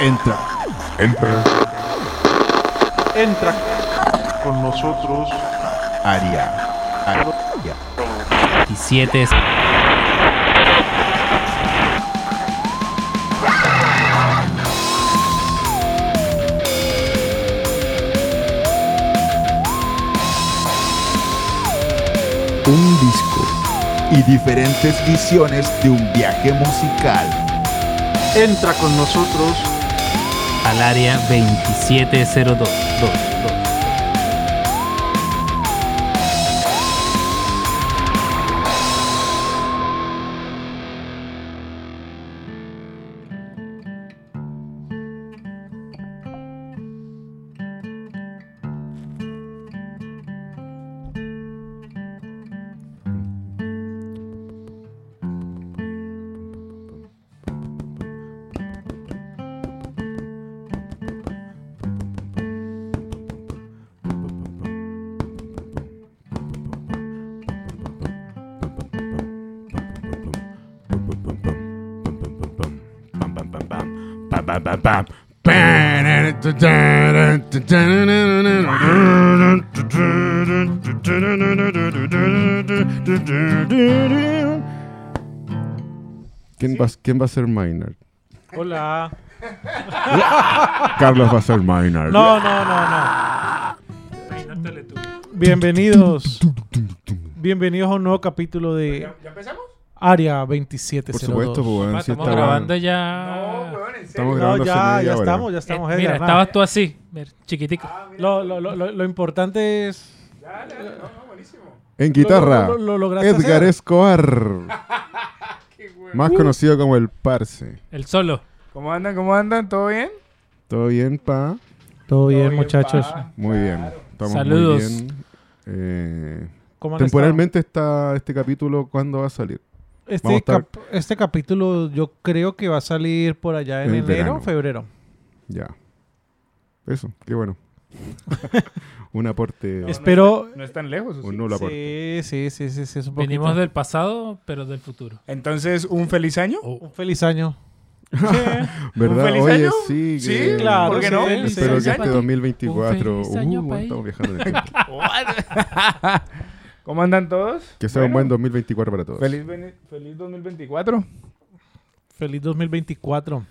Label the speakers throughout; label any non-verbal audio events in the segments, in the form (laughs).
Speaker 1: Entra.
Speaker 2: Entra.
Speaker 3: Entra con nosotros.
Speaker 1: Aria. Aria.
Speaker 4: 17 es-
Speaker 1: Un disco y diferentes visiones de un viaje musical.
Speaker 3: Entra con nosotros.
Speaker 4: Al área 2702.
Speaker 2: ¿Quién va, ¿Quién va a ser Maynard?
Speaker 3: Hola. (laughs)
Speaker 2: Carlos va a ser Maynard.
Speaker 3: No, no, no, no. Bienvenidos. Bienvenidos a un nuevo capítulo de Área 2702.
Speaker 2: Por supuesto, pues, weón,
Speaker 4: Ah,
Speaker 2: sí
Speaker 4: estamos grabando ya.
Speaker 2: Estamos
Speaker 3: No,
Speaker 2: grabando hace
Speaker 3: ya,
Speaker 2: media
Speaker 3: ya
Speaker 2: hora.
Speaker 3: estamos, ya estamos.
Speaker 4: Eh, mira,
Speaker 3: nada.
Speaker 4: estabas tú así, mira, chiquitico.
Speaker 3: Lo, lo, lo, lo, lo importante es.
Speaker 2: En guitarra,
Speaker 3: Lo- lo- lo lograste
Speaker 2: Edgar
Speaker 3: hacer.
Speaker 2: Escobar. (laughs) Más conocido como el Parse.
Speaker 4: El solo.
Speaker 5: ¿Cómo andan? ¿Cómo andan? ¿Todo bien?
Speaker 2: ¿Todo bien, pa?
Speaker 3: Todo bien,
Speaker 5: bien,
Speaker 3: muchachos.
Speaker 5: pa.
Speaker 2: Muy bien. Estamos
Speaker 4: Saludos.
Speaker 2: muy bien. Eh,
Speaker 3: ¿Cómo han
Speaker 2: temporalmente está este capítulo, ¿cuándo va a salir?
Speaker 3: Este,
Speaker 2: vamos a estar-
Speaker 3: cap- este capítulo yo creo que va a salir por allá en
Speaker 2: En
Speaker 3: enero
Speaker 2: verano.
Speaker 3: o febrero.
Speaker 2: Ya. Eso, qué bueno. (laughs) un aporte.
Speaker 3: Espero.
Speaker 5: No es tan lejos. ¿o sí?
Speaker 2: un nulo aporte.
Speaker 3: Sí, sí, sí, sí, sí, un
Speaker 4: Venimos
Speaker 3: poquito.
Speaker 4: del pasado, pero del futuro.
Speaker 5: Entonces, ¿un feliz año?
Speaker 3: Un feliz año. (laughs)
Speaker 2: ¿Verdad?
Speaker 5: feliz
Speaker 2: Oye,
Speaker 5: año?
Speaker 2: sí.
Speaker 5: Sí,
Speaker 2: que-
Speaker 3: claro,
Speaker 5: ¿por qué
Speaker 3: sí,
Speaker 5: no?
Speaker 3: sí.
Speaker 2: Espero
Speaker 4: Feliz
Speaker 2: que
Speaker 4: año
Speaker 2: este
Speaker 4: pa' ti.
Speaker 2: 2024.
Speaker 4: Un feliz año
Speaker 2: Uh, estamos viajando en el tiempo.
Speaker 5: ¿Cómo andan todos?
Speaker 2: Que sea un
Speaker 5: Bueno,
Speaker 2: buen 2024 para todos.
Speaker 5: Feliz, feliz 2024.
Speaker 3: Feliz 2024.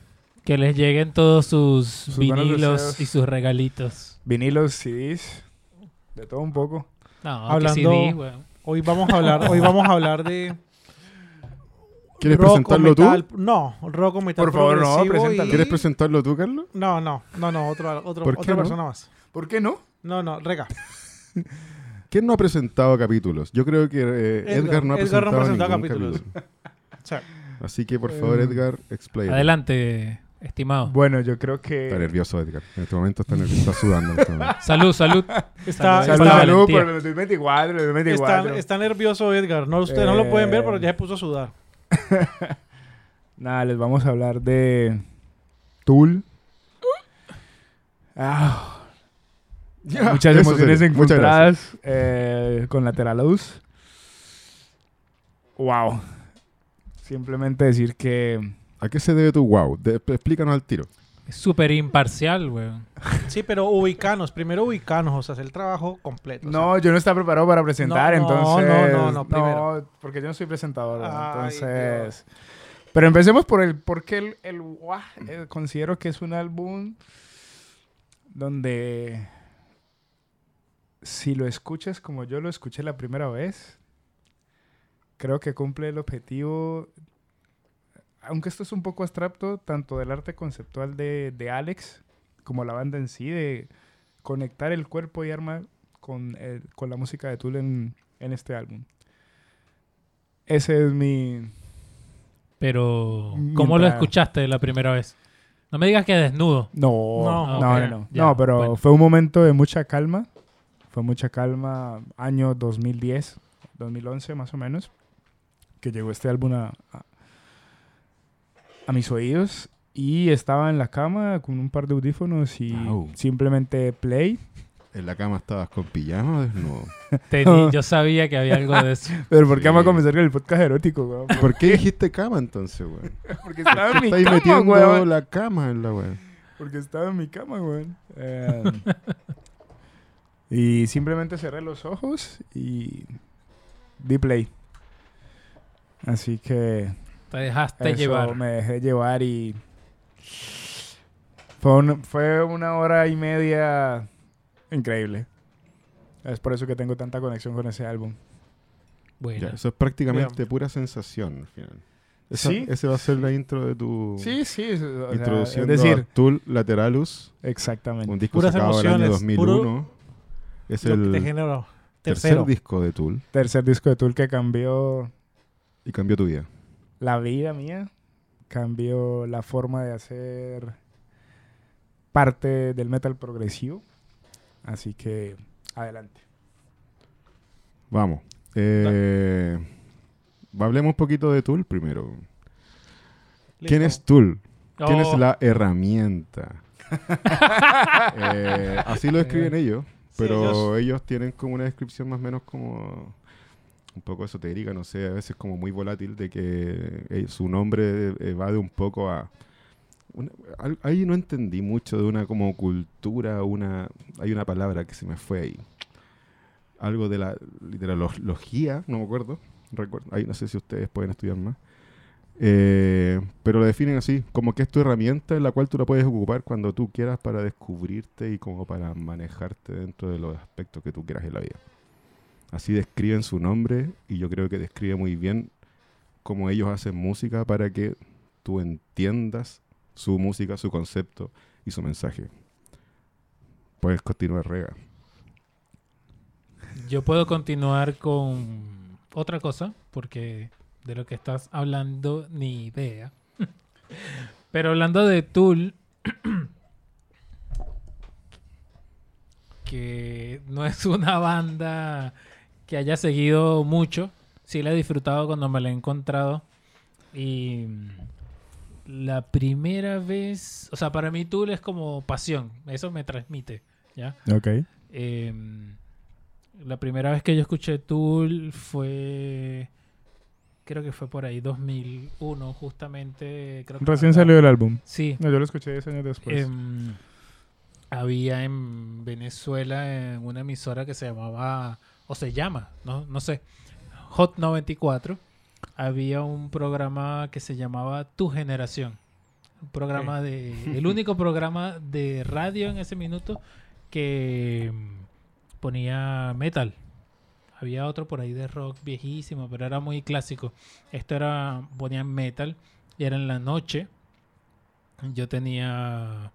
Speaker 4: Que les lleguen todos sus,
Speaker 5: Sus
Speaker 4: vinilos y sus regalitos.
Speaker 5: Vinilos, CDs, de todo un poco.
Speaker 4: No,
Speaker 3: Hablando-
Speaker 4: CD, weón.
Speaker 3: Hoy vamos a hablar, hoy vamos a hablar de
Speaker 2: ¿Quieres
Speaker 3: rock
Speaker 2: presentarlo tú?
Speaker 3: No, rock o metal
Speaker 5: Por favor, no, preséntalo.
Speaker 3: y-
Speaker 2: ¿Quieres presentarlo tú, Carlos?
Speaker 3: No, no, no, no, otro, otro,
Speaker 2: ¿Por qué
Speaker 3: otra
Speaker 2: no?
Speaker 3: persona más.
Speaker 5: ¿Por qué no?
Speaker 3: No, no, rega.
Speaker 2: ¿Quién no ha presentado capítulos? Yo creo que eh, Edgar,
Speaker 3: Edgar-
Speaker 2: no ha
Speaker 3: Edgar no
Speaker 2: presentado,
Speaker 3: ha presentado capítulos.
Speaker 2: capítulo. (laughs)
Speaker 3: Sí.
Speaker 2: Así que, por favor,
Speaker 5: Eh,
Speaker 2: Edgar, explain.
Speaker 4: Adelante, estimado.
Speaker 5: Bueno, yo creo
Speaker 2: Está
Speaker 5: que...
Speaker 2: nervioso, Edgar. En este momento está nervioso, está sudando. este. (laughs)
Speaker 4: Salud, salud.
Speaker 3: Está,
Speaker 4: Salud,
Speaker 3: está,
Speaker 5: salud por el 2024, el 2024.
Speaker 3: está, está nervioso Edgar. No, ustedes no lo pueden ver, pero ya se puso a sudar. (laughs)
Speaker 5: Nada, les vamos a hablar de Tool. Ah,
Speaker 2: Ya, (laughs)
Speaker 5: muchas emociones.
Speaker 2: Muchas
Speaker 5: encontradas eh, con Lateralus. Wow. Simplemente decir que
Speaker 2: ¿A qué se debe tu wow? De- explícanos al tiro.
Speaker 4: Es súper imparcial, weón.
Speaker 3: Sí, pero ubicanos, primero ubicanos, o sea, hacer el trabajo completo. o sea.
Speaker 5: no, yo no estaba preparado para presentar,
Speaker 3: No, no,
Speaker 5: entonces
Speaker 3: no, no, no, primero.
Speaker 5: porque yo no soy presentador,
Speaker 3: Ay,
Speaker 5: entonces. Pero empecemos por el porque el, el, guau, eh, considero que es un álbum donde si lo escuchas como yo lo escuché la primera vez, creo que cumple el objetivo, aunque esto es un poco abstracto, tanto del arte conceptual de, de Alex como la banda en sí, de conectar el cuerpo y arma con, el- con la música de Tool en, en este álbum. Ese es mi...
Speaker 4: Pero,
Speaker 5: Mi
Speaker 4: ¿cómo lo escuchaste la primera vez? No me digas que desnudo.
Speaker 5: No,
Speaker 3: No,
Speaker 5: no, no, no.
Speaker 4: ya,
Speaker 5: No, pero
Speaker 4: bueno.
Speaker 5: fue un momento de mucha calma. Fue mucha calma, año 2010, 2011 más o menos, que llegó este álbum a, a, a mis oídos y estaba en la cama con un par de audífonos y simplemente play.
Speaker 2: ¿En la cama estabas con pijama o desnudo? (laughs)
Speaker 4: Tení- yo sabía que había algo de eso. (laughs)
Speaker 5: Pero ¿por qué
Speaker 2: Sí.
Speaker 5: vamos a comenzar con el podcast erótico, weón? (laughs)
Speaker 2: ¿Por qué dijiste cama entonces, weón?
Speaker 5: Porque estaba en mi
Speaker 2: Estáis
Speaker 5: cama,
Speaker 2: metiendo
Speaker 5: weón.
Speaker 2: la cama en la weón.
Speaker 5: Porque estaba en mi cama, güey. Eh, y simplemente cerré los ojos y di play. Así que
Speaker 4: Te dejaste
Speaker 5: eso,
Speaker 4: llevar.
Speaker 5: me dejé llevar y fue, un- fue una hora y media increíble. Es por eso que tengo tanta conexión con ese álbum.
Speaker 4: Bueno,
Speaker 2: Ya, eso es prácticamente pura sensación al final. Esa-
Speaker 5: Sí.
Speaker 2: Ese va a ser la intro de tu...
Speaker 5: Sí, sí. es- o sea,
Speaker 2: Introduciendo
Speaker 5: es decir,
Speaker 2: a Tool Lateralus,
Speaker 5: exactamente.
Speaker 2: un disco
Speaker 3: Puras
Speaker 2: sacado el año
Speaker 3: emociones,
Speaker 2: 2001. es
Speaker 3: Lo que te
Speaker 2: el
Speaker 3: generó.
Speaker 2: tercer
Speaker 3: Tercero.
Speaker 2: disco de Tool
Speaker 5: Tercer disco de Tool que cambió
Speaker 2: y cambió tu vida.
Speaker 5: La vida mía, cambió la forma de hacer parte del metal progresivo. Así que adelante.
Speaker 2: Vamos. Eh, hablemos un poquito de Tool primero. ¿Quién es Tool? ¿Quién es
Speaker 4: Oh,
Speaker 2: la herramienta? (laughs) Eh, así lo escriben ellos, pero ellos tienen como una descripción más o menos como un poco esotérica, no sé, a veces como muy volátil de que eh, su nombre eh, va de un poco a... ahí no entendí mucho de una como cultura, una hay una palabra que se me fue ahí. Algo de la literalogía, no me acuerdo. recuerdo ahí no sé si ustedes pueden estudiar más. Eh, pero lo definen así, como que es tu herramienta en la cual tú la puedes ocupar cuando tú quieras para descubrirte y como para manejarte dentro de los aspectos que tú quieras en la vida. Así describen su nombre y yo creo que describe muy bien cómo ellos hacen música para que tú entiendas su música, su concepto y su mensaje. Puedes continuar, Rega.
Speaker 4: yo puedo continuar con otra cosa, porque de lo que estás hablando ni idea. (laughs) Pero hablando de Tool, (clears throat) que no es una banda que haya seguido mucho, sí la he disfrutado cuando me la he encontrado. Y la primera vez, o sea, para mí Tool es como pasión, eso me transmite, ¿ya?
Speaker 5: Ok.
Speaker 4: Em, la primera vez que yo escuché Tool fue. Creo que fue por ahí, 2001, justamente. Creo que
Speaker 5: Recién salió el álbum.
Speaker 4: Sí.
Speaker 5: No, yo lo escuché 10 años después.
Speaker 4: Em, había en Venezuela en una emisora que se llamaba, o se llama, no, no sé, Hot 94. Había un programa que se llamaba Tu Generación. Un programa de. (laughs) El único programa de radio en ese minuto que em, ponía metal. Había otro por ahí de rock viejísimo, pero era muy clásico. Esto era. ponían metal y era en la noche. Yo tenía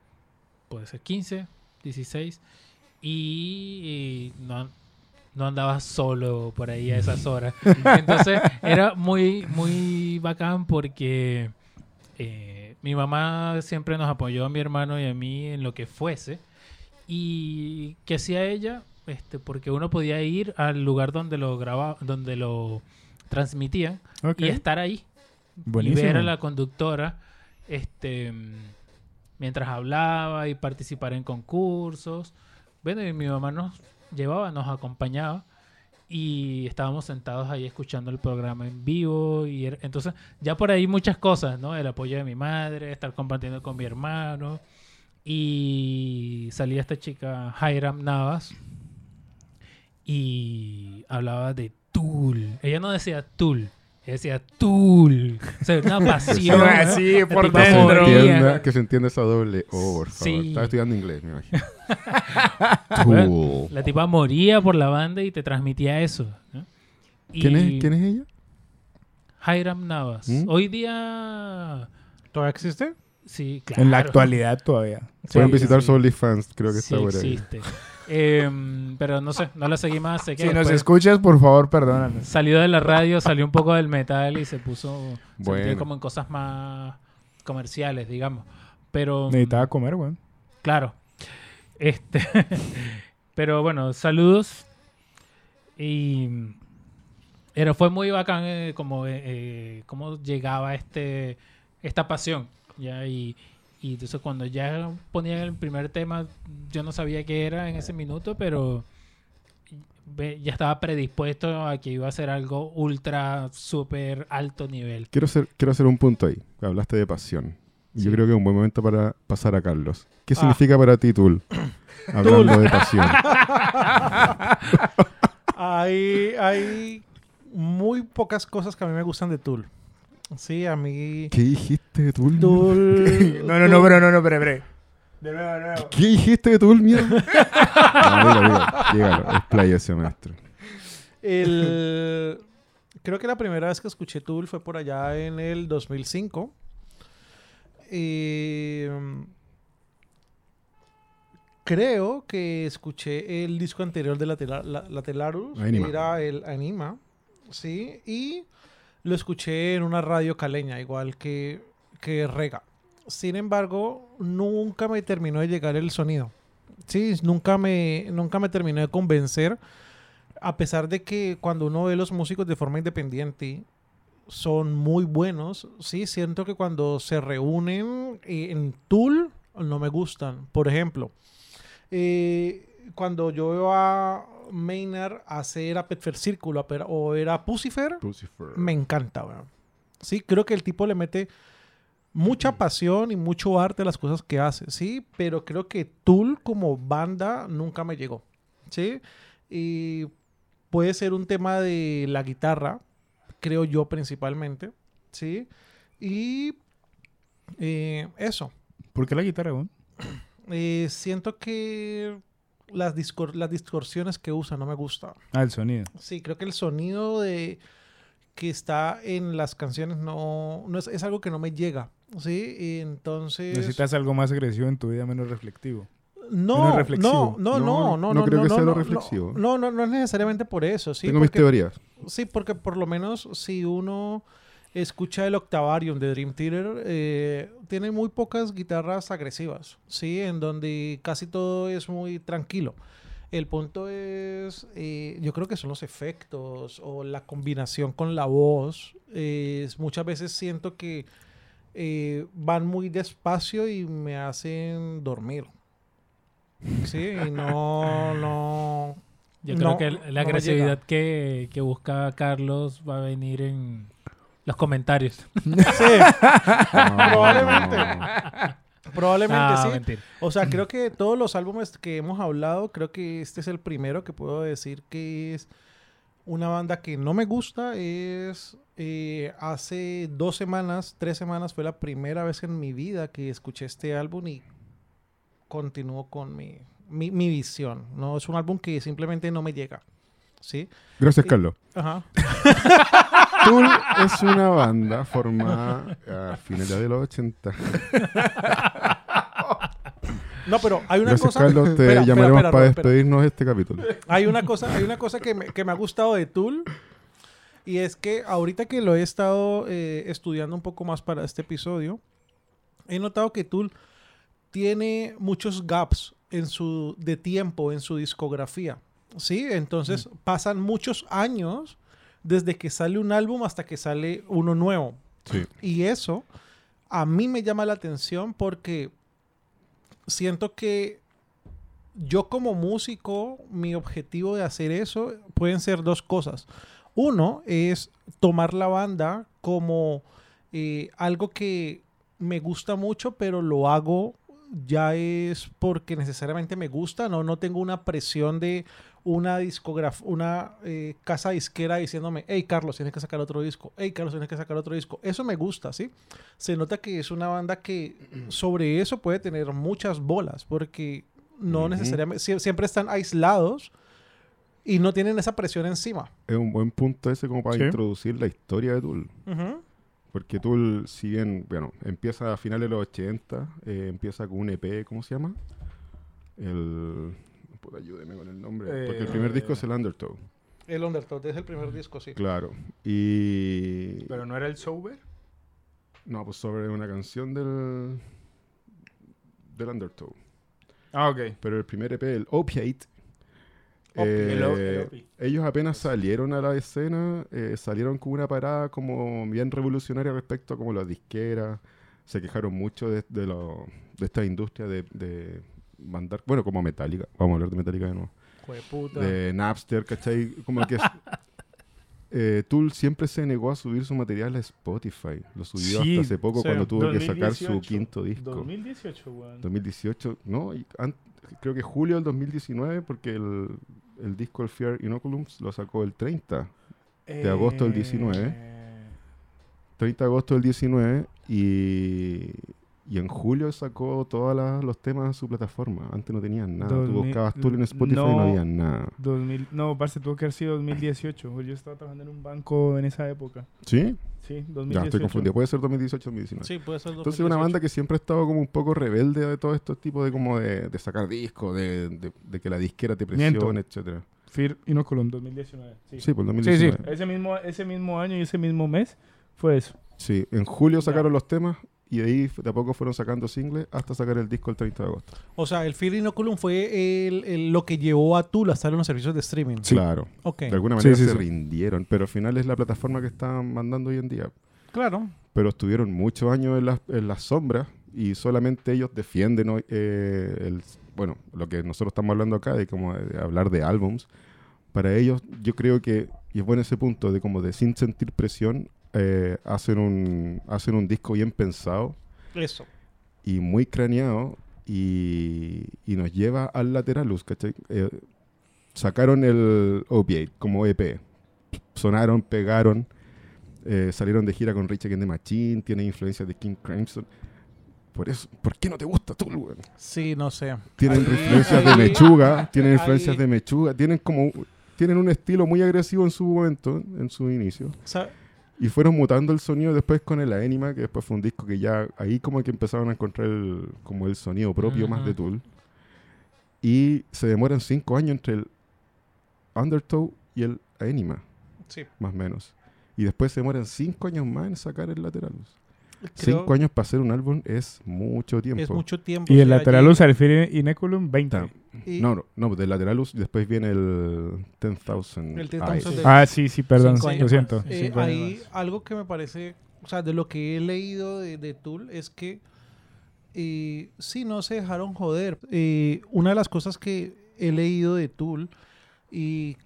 Speaker 4: puede ser 15, 16, y, y no, no andaba solo por ahí a esas horas. (laughs) Entonces era muy, muy bacán porque eh, mi mamá siempre nos apoyó a mi hermano y a mí en lo que fuese. Y que hacía ella, este, porque uno podía ir al lugar donde lo grababa, donde lo transmitían y estar ahí
Speaker 5: Buenísimo.
Speaker 4: y ver a la conductora este mm, mientras hablaba y participar en concursos. Bueno, y mi mamá nos llevaba, nos acompañaba y estábamos sentados ahí escuchando el programa en vivo y entonces ya por ahí muchas cosas, ¿no? El apoyo de mi madre, estar compartiendo con mi hermano y salía esta chica Hiram Navas y hablaba de Tool. Ella no decía Tool, ella decía Tool. O sea, una (laughs) pasión.
Speaker 5: Así,
Speaker 4: La
Speaker 5: por
Speaker 2: Que se,
Speaker 5: dentro.
Speaker 2: entienda, que se entienda esa doble O, por favor.
Speaker 4: Sí.
Speaker 2: Estaba estudiando inglés, me imagino. (laughs) Tool.
Speaker 4: La tipa moría por la banda y te transmitía eso. ¿no?
Speaker 2: ¿Quién,
Speaker 4: Y
Speaker 2: es, ¿Quién es ella?
Speaker 4: Hiram Navas.
Speaker 2: ¿Mm?
Speaker 4: Hoy día.
Speaker 3: ¿Todavía existe?
Speaker 4: Sí, claro.
Speaker 5: En la actualidad todavía.
Speaker 4: Sí,
Speaker 2: Pueden visitar
Speaker 4: sí.
Speaker 2: OnlyFans, creo que
Speaker 4: Sí
Speaker 2: está por ahí.
Speaker 4: Em, pero no sé, no la seguí más. Sé que
Speaker 5: Si nos escuchas, por favor, perdónanos.
Speaker 4: salió de la radio, salió un poco del metal y se puso. Se
Speaker 2: Bueno.
Speaker 4: metió como en cosas más comerciales, digamos. Pero.
Speaker 5: Necesitaba comer, güey.
Speaker 4: Claro. Este. (laughs) pero bueno, saludos. Y. Pero fue muy bacán eh, como eh, eh, cómo llegaba este esta pasión. ¿ya? Y, y entonces cuando ya ponían el primer tema, yo no sabía qué era en ese minuto, pero ya estaba predispuesto a que iba a ser algo ultra, súper alto nivel.
Speaker 2: Quiero hacer, quiero hacer un punto ahí. Hablaste de pasión. Yo creo que es un buen momento para pasar a Carlos. ¿Qué significa para ti Tool? (coughs) Hablando de pasión. (laughs)
Speaker 3: hay, hay muy pocas cosas que a mí me gustan de Tool. Sí, a mí...
Speaker 2: ¿Qué dijiste de Tool?
Speaker 3: Tool (laughs)
Speaker 5: No, no, no, pero no, no, pero, pero. De nuevo, de nuevo.
Speaker 2: ¿Qué dijiste de Tool, mierda? (laughs) no, dígalo, dígalo, dígalo. Expláyese, maestro.
Speaker 3: El... Creo que la primera vez que escuché Tool fue por allá en el 2005. Y... mm, Creo que escuché el disco anterior de Latela- La- Latelarus.
Speaker 2: Anima.
Speaker 3: Era el Anima. Sí. Y lo escuché en una radio caleña, igual que, que Rega. Sin embargo, nunca me terminó de llegar el sonido. Sí, nunca me, nunca me terminó de convencer. A pesar de que cuando uno ve los músicos de forma independiente son muy buenos, sí, siento que cuando se reúnen eh, en Tool no me gustan. Por ejemplo, eh, cuando yo veo a Maynard hacer a Petfer Círculo o era Pucifer,
Speaker 2: Lucifer.
Speaker 3: me encanta, weón. Sí, creo que el tipo le mete mucha pasión y mucho arte a las cosas que hace, sí, pero creo que Tool como banda nunca me llegó, sí. Y puede ser un tema de la guitarra, creo yo principalmente, sí. Y eh, eso.
Speaker 5: ¿Por qué la guitarra, weón?
Speaker 3: Eh, siento que las, discor- las distorsiones que usa no me gustan.
Speaker 5: Ah, el sonido.
Speaker 3: Sí, creo que el sonido de que está en las canciones no, no es, es algo que no me llega. Sí, y entonces.
Speaker 5: Necesitas algo más agresivo en tu vida, menos reflectivo.
Speaker 3: no,
Speaker 5: menos reflexivo.
Speaker 3: no, no, no,
Speaker 2: No,
Speaker 3: no,
Speaker 2: no creo que sea lo
Speaker 3: no,
Speaker 2: reflexivo.
Speaker 3: No, no, no es necesariamente por eso. Sí,
Speaker 2: Tengo mis
Speaker 3: porque,
Speaker 2: teorías.
Speaker 3: sí, porque por lo menos si uno escucha el Octavarium de Dream Theater, eh, tiene muy pocas guitarras agresivas, ¿sí? En donde casi todo es muy tranquilo. El punto es, eh, yo creo que son los efectos o la combinación con la voz. Eh, muchas veces siento que van muy despacio y me hacen dormir. Sí, y no, no. (laughs)
Speaker 4: Yo creo
Speaker 3: no,
Speaker 4: que la agresividad que, que busca Carlos va a venir en los comentarios. (laughs)
Speaker 3: Sí, Probablemente. probablemente
Speaker 4: Ah,
Speaker 3: sí.
Speaker 4: mentira.
Speaker 3: O sea, creo que todos los álbumes que hemos hablado, creo que este es el primero que puedo decir que es una banda que no me gusta. Es eh, hace dos semanas, tres semanas, fue la primera vez en mi vida que escuché este álbum y continúo con mi, mi, mi visión. No es un álbum que simplemente no me llega. ¿Sí?
Speaker 2: Gracias, Carlos.
Speaker 3: Ajá. (laughs)
Speaker 2: Tool es una banda formada a finales de los 80.
Speaker 3: No, pero hay una
Speaker 2: Gracias,
Speaker 3: cosa.
Speaker 2: Carlos. Te
Speaker 3: Espera,
Speaker 2: llamaremos
Speaker 3: espera,
Speaker 2: para
Speaker 3: espera.
Speaker 2: despedirnos de este capítulo.
Speaker 3: Hay una cosa, hay una cosa que me, que me ha gustado de Tool. Y es que ahorita que lo he estado eh, estudiando un poco más para este episodio, he notado que Tool tiene muchos gaps en su, de tiempo en su discografía. ¿Sí? Entonces pasan muchos años desde que sale un álbum hasta que sale uno nuevo.
Speaker 2: Sí.
Speaker 3: Y eso a mí me llama la atención porque siento que yo como músico, mi objetivo de hacer eso pueden ser dos cosas. Uno es tomar la banda como eh, algo que me gusta mucho, pero lo hago ya es porque necesariamente me gusta, no, no tengo una presión de una discografía, una eh, casa disquera diciéndome, hey Carlos, tienes que sacar otro disco, hey Carlos, tienes que sacar otro disco. Eso me gusta, ¿sí? Se nota que es una banda que sobre eso puede tener muchas bolas, porque no
Speaker 2: Ujú.
Speaker 3: necesariamente, sie- siempre están aislados y no tienen esa presión encima.
Speaker 2: Es un buen punto ese como para
Speaker 5: Sí.
Speaker 2: introducir la historia de Tool. Porque Tool, si bien, bueno, empieza a finales de los 80, eh, empieza con un EP, ¿cómo se llama? El... Puta, ayúdeme con el nombre. Porque el primer
Speaker 5: Eh,
Speaker 2: disco es el Undertow.
Speaker 3: El Undertow es el primer disco, sí.
Speaker 2: Claro. Y...
Speaker 5: Pero no era el Sober.
Speaker 2: No, pues sobre una canción del... Del Undertow.
Speaker 5: Ah, ok.
Speaker 2: Pero el primer EP, el Opiate,
Speaker 5: Opi-
Speaker 2: eh,
Speaker 5: el o- el Opi.
Speaker 2: ellos apenas salieron a la escena, eh, salieron con una parada como bien revolucionaria respecto a como las disqueras, se quejaron mucho de, de, lo- de esta industria de, de mandar, bueno, como Metallica, vamos a hablar de Metallica de nuevo,
Speaker 3: Jueputa.
Speaker 2: de Napster, ¿cachai? Como que... es- (laughs) eh, Tool siempre se negó a subir su material a Spotify. Lo subió
Speaker 5: Sí,
Speaker 2: hasta hace poco cuando tuvo que sacar su
Speaker 5: 2018.
Speaker 2: quinto disco.
Speaker 5: 2018, weón.
Speaker 2: 2018, no, y creo que julio del 2019, porque el, el disco El Fear Inoculums lo sacó el 30, de agosto del 19.
Speaker 5: Eh,
Speaker 2: 30 de agosto del 19, y, y en julio sacó todos los temas en su plataforma. Antes no tenían nada. Tú
Speaker 5: 2000
Speaker 2: buscabas Tool en Spotify y no había nada.
Speaker 5: 2000, no, parce, tuvo que haber sido 2018. Yo estaba trabajando en un banco en esa época.
Speaker 2: ¿Sí?
Speaker 5: Sí,
Speaker 2: Ya
Speaker 5: 2018.
Speaker 2: estoy confundido. Puede ser 2018-2019.
Speaker 3: Sí, puede ser
Speaker 2: Entonces una banda que siempre ha estado como un poco rebelde de todo estos tipos de como de, de sacar discos, de, de- de que la disquera te
Speaker 5: Miento.
Speaker 2: presione, etcétera.
Speaker 5: Fear Inoculum 2019. Sí.
Speaker 2: Sí, por
Speaker 5: sí,
Speaker 2: 2019.
Speaker 5: sí. Ese mismo, ese mismo año y ese mismo mes fue eso.
Speaker 2: Sí, en julio
Speaker 5: Ya.
Speaker 2: sacaron los temas y de ahí de a poco fueron sacando singles hasta sacar el disco el 30 de agosto.
Speaker 3: O sea, el Fear Inoculum fue el, el- lo que llevó a Tool a estar en los servicios de streaming.
Speaker 2: Claro,
Speaker 3: Ok.
Speaker 2: de alguna manera
Speaker 5: sí,
Speaker 2: se
Speaker 5: sí.
Speaker 2: rindieron, pero al final es la plataforma que están mandando hoy en día.
Speaker 3: Claro.
Speaker 2: Pero estuvieron muchos años en las, en las sombras y solamente ellos defienden hoy, eh, el, bueno, lo que nosotros estamos hablando acá, de como de hablar de álbums. Para ellos, yo creo que, y es bueno ese punto de como de sin sentir presión, eh, hacen, un, hacen un disco bien pensado
Speaker 3: Eso.
Speaker 2: y muy craneado y, y nos lleva al Lateralus, ¿cachai? Eh, sacaron el Opiate como EP. Sonaron, pegaron, eh, salieron de gira con Rich Against the Machine, tiene influencias de King Crimson. Por eso, ¿por qué no te gusta tú, weón?
Speaker 3: Sí, no sé.
Speaker 2: Tienen
Speaker 3: Ahí-
Speaker 2: influencias de
Speaker 3: ahí-
Speaker 2: Mechuga, tienen
Speaker 3: ahí-
Speaker 2: influencias de Mechuga, tienen como tienen un estilo muy agresivo en su momento, en su inicio.
Speaker 3: O sea,
Speaker 2: Y fueron mutando el sonido después con el Aenima, que después fue un disco que ya ahí como que empezaron a encontrar el, como el sonido propio más de. Tool. Y se demoran cinco años entre el Undertow y el Aenima,
Speaker 3: sí.
Speaker 2: más o menos. Y después se demoran cinco años más en sacar el Lateralus.
Speaker 3: Creo
Speaker 2: Cinco años para hacer un álbum es mucho tiempo.
Speaker 3: Es mucho tiempo.
Speaker 5: Y el
Speaker 3: sí,
Speaker 5: lateral
Speaker 3: allí-
Speaker 5: usa el Fear Inoculum 20.
Speaker 2: Ta-
Speaker 3: y-
Speaker 2: No, no, no, del Lateralus después viene el 10,000.
Speaker 3: El 10,000
Speaker 2: Eyes.
Speaker 3: de-
Speaker 5: Ah, sí, sí, perdón.
Speaker 3: Cinco
Speaker 5: Lo
Speaker 3: años
Speaker 5: siento.
Speaker 3: Eh,
Speaker 5: Cinco años
Speaker 3: ahí
Speaker 5: más.
Speaker 3: algo que me parece, o sea, de lo que he leído de, de Tool es que eh, sí, no se dejaron joder. Eh, una de las cosas que he leído de Tool y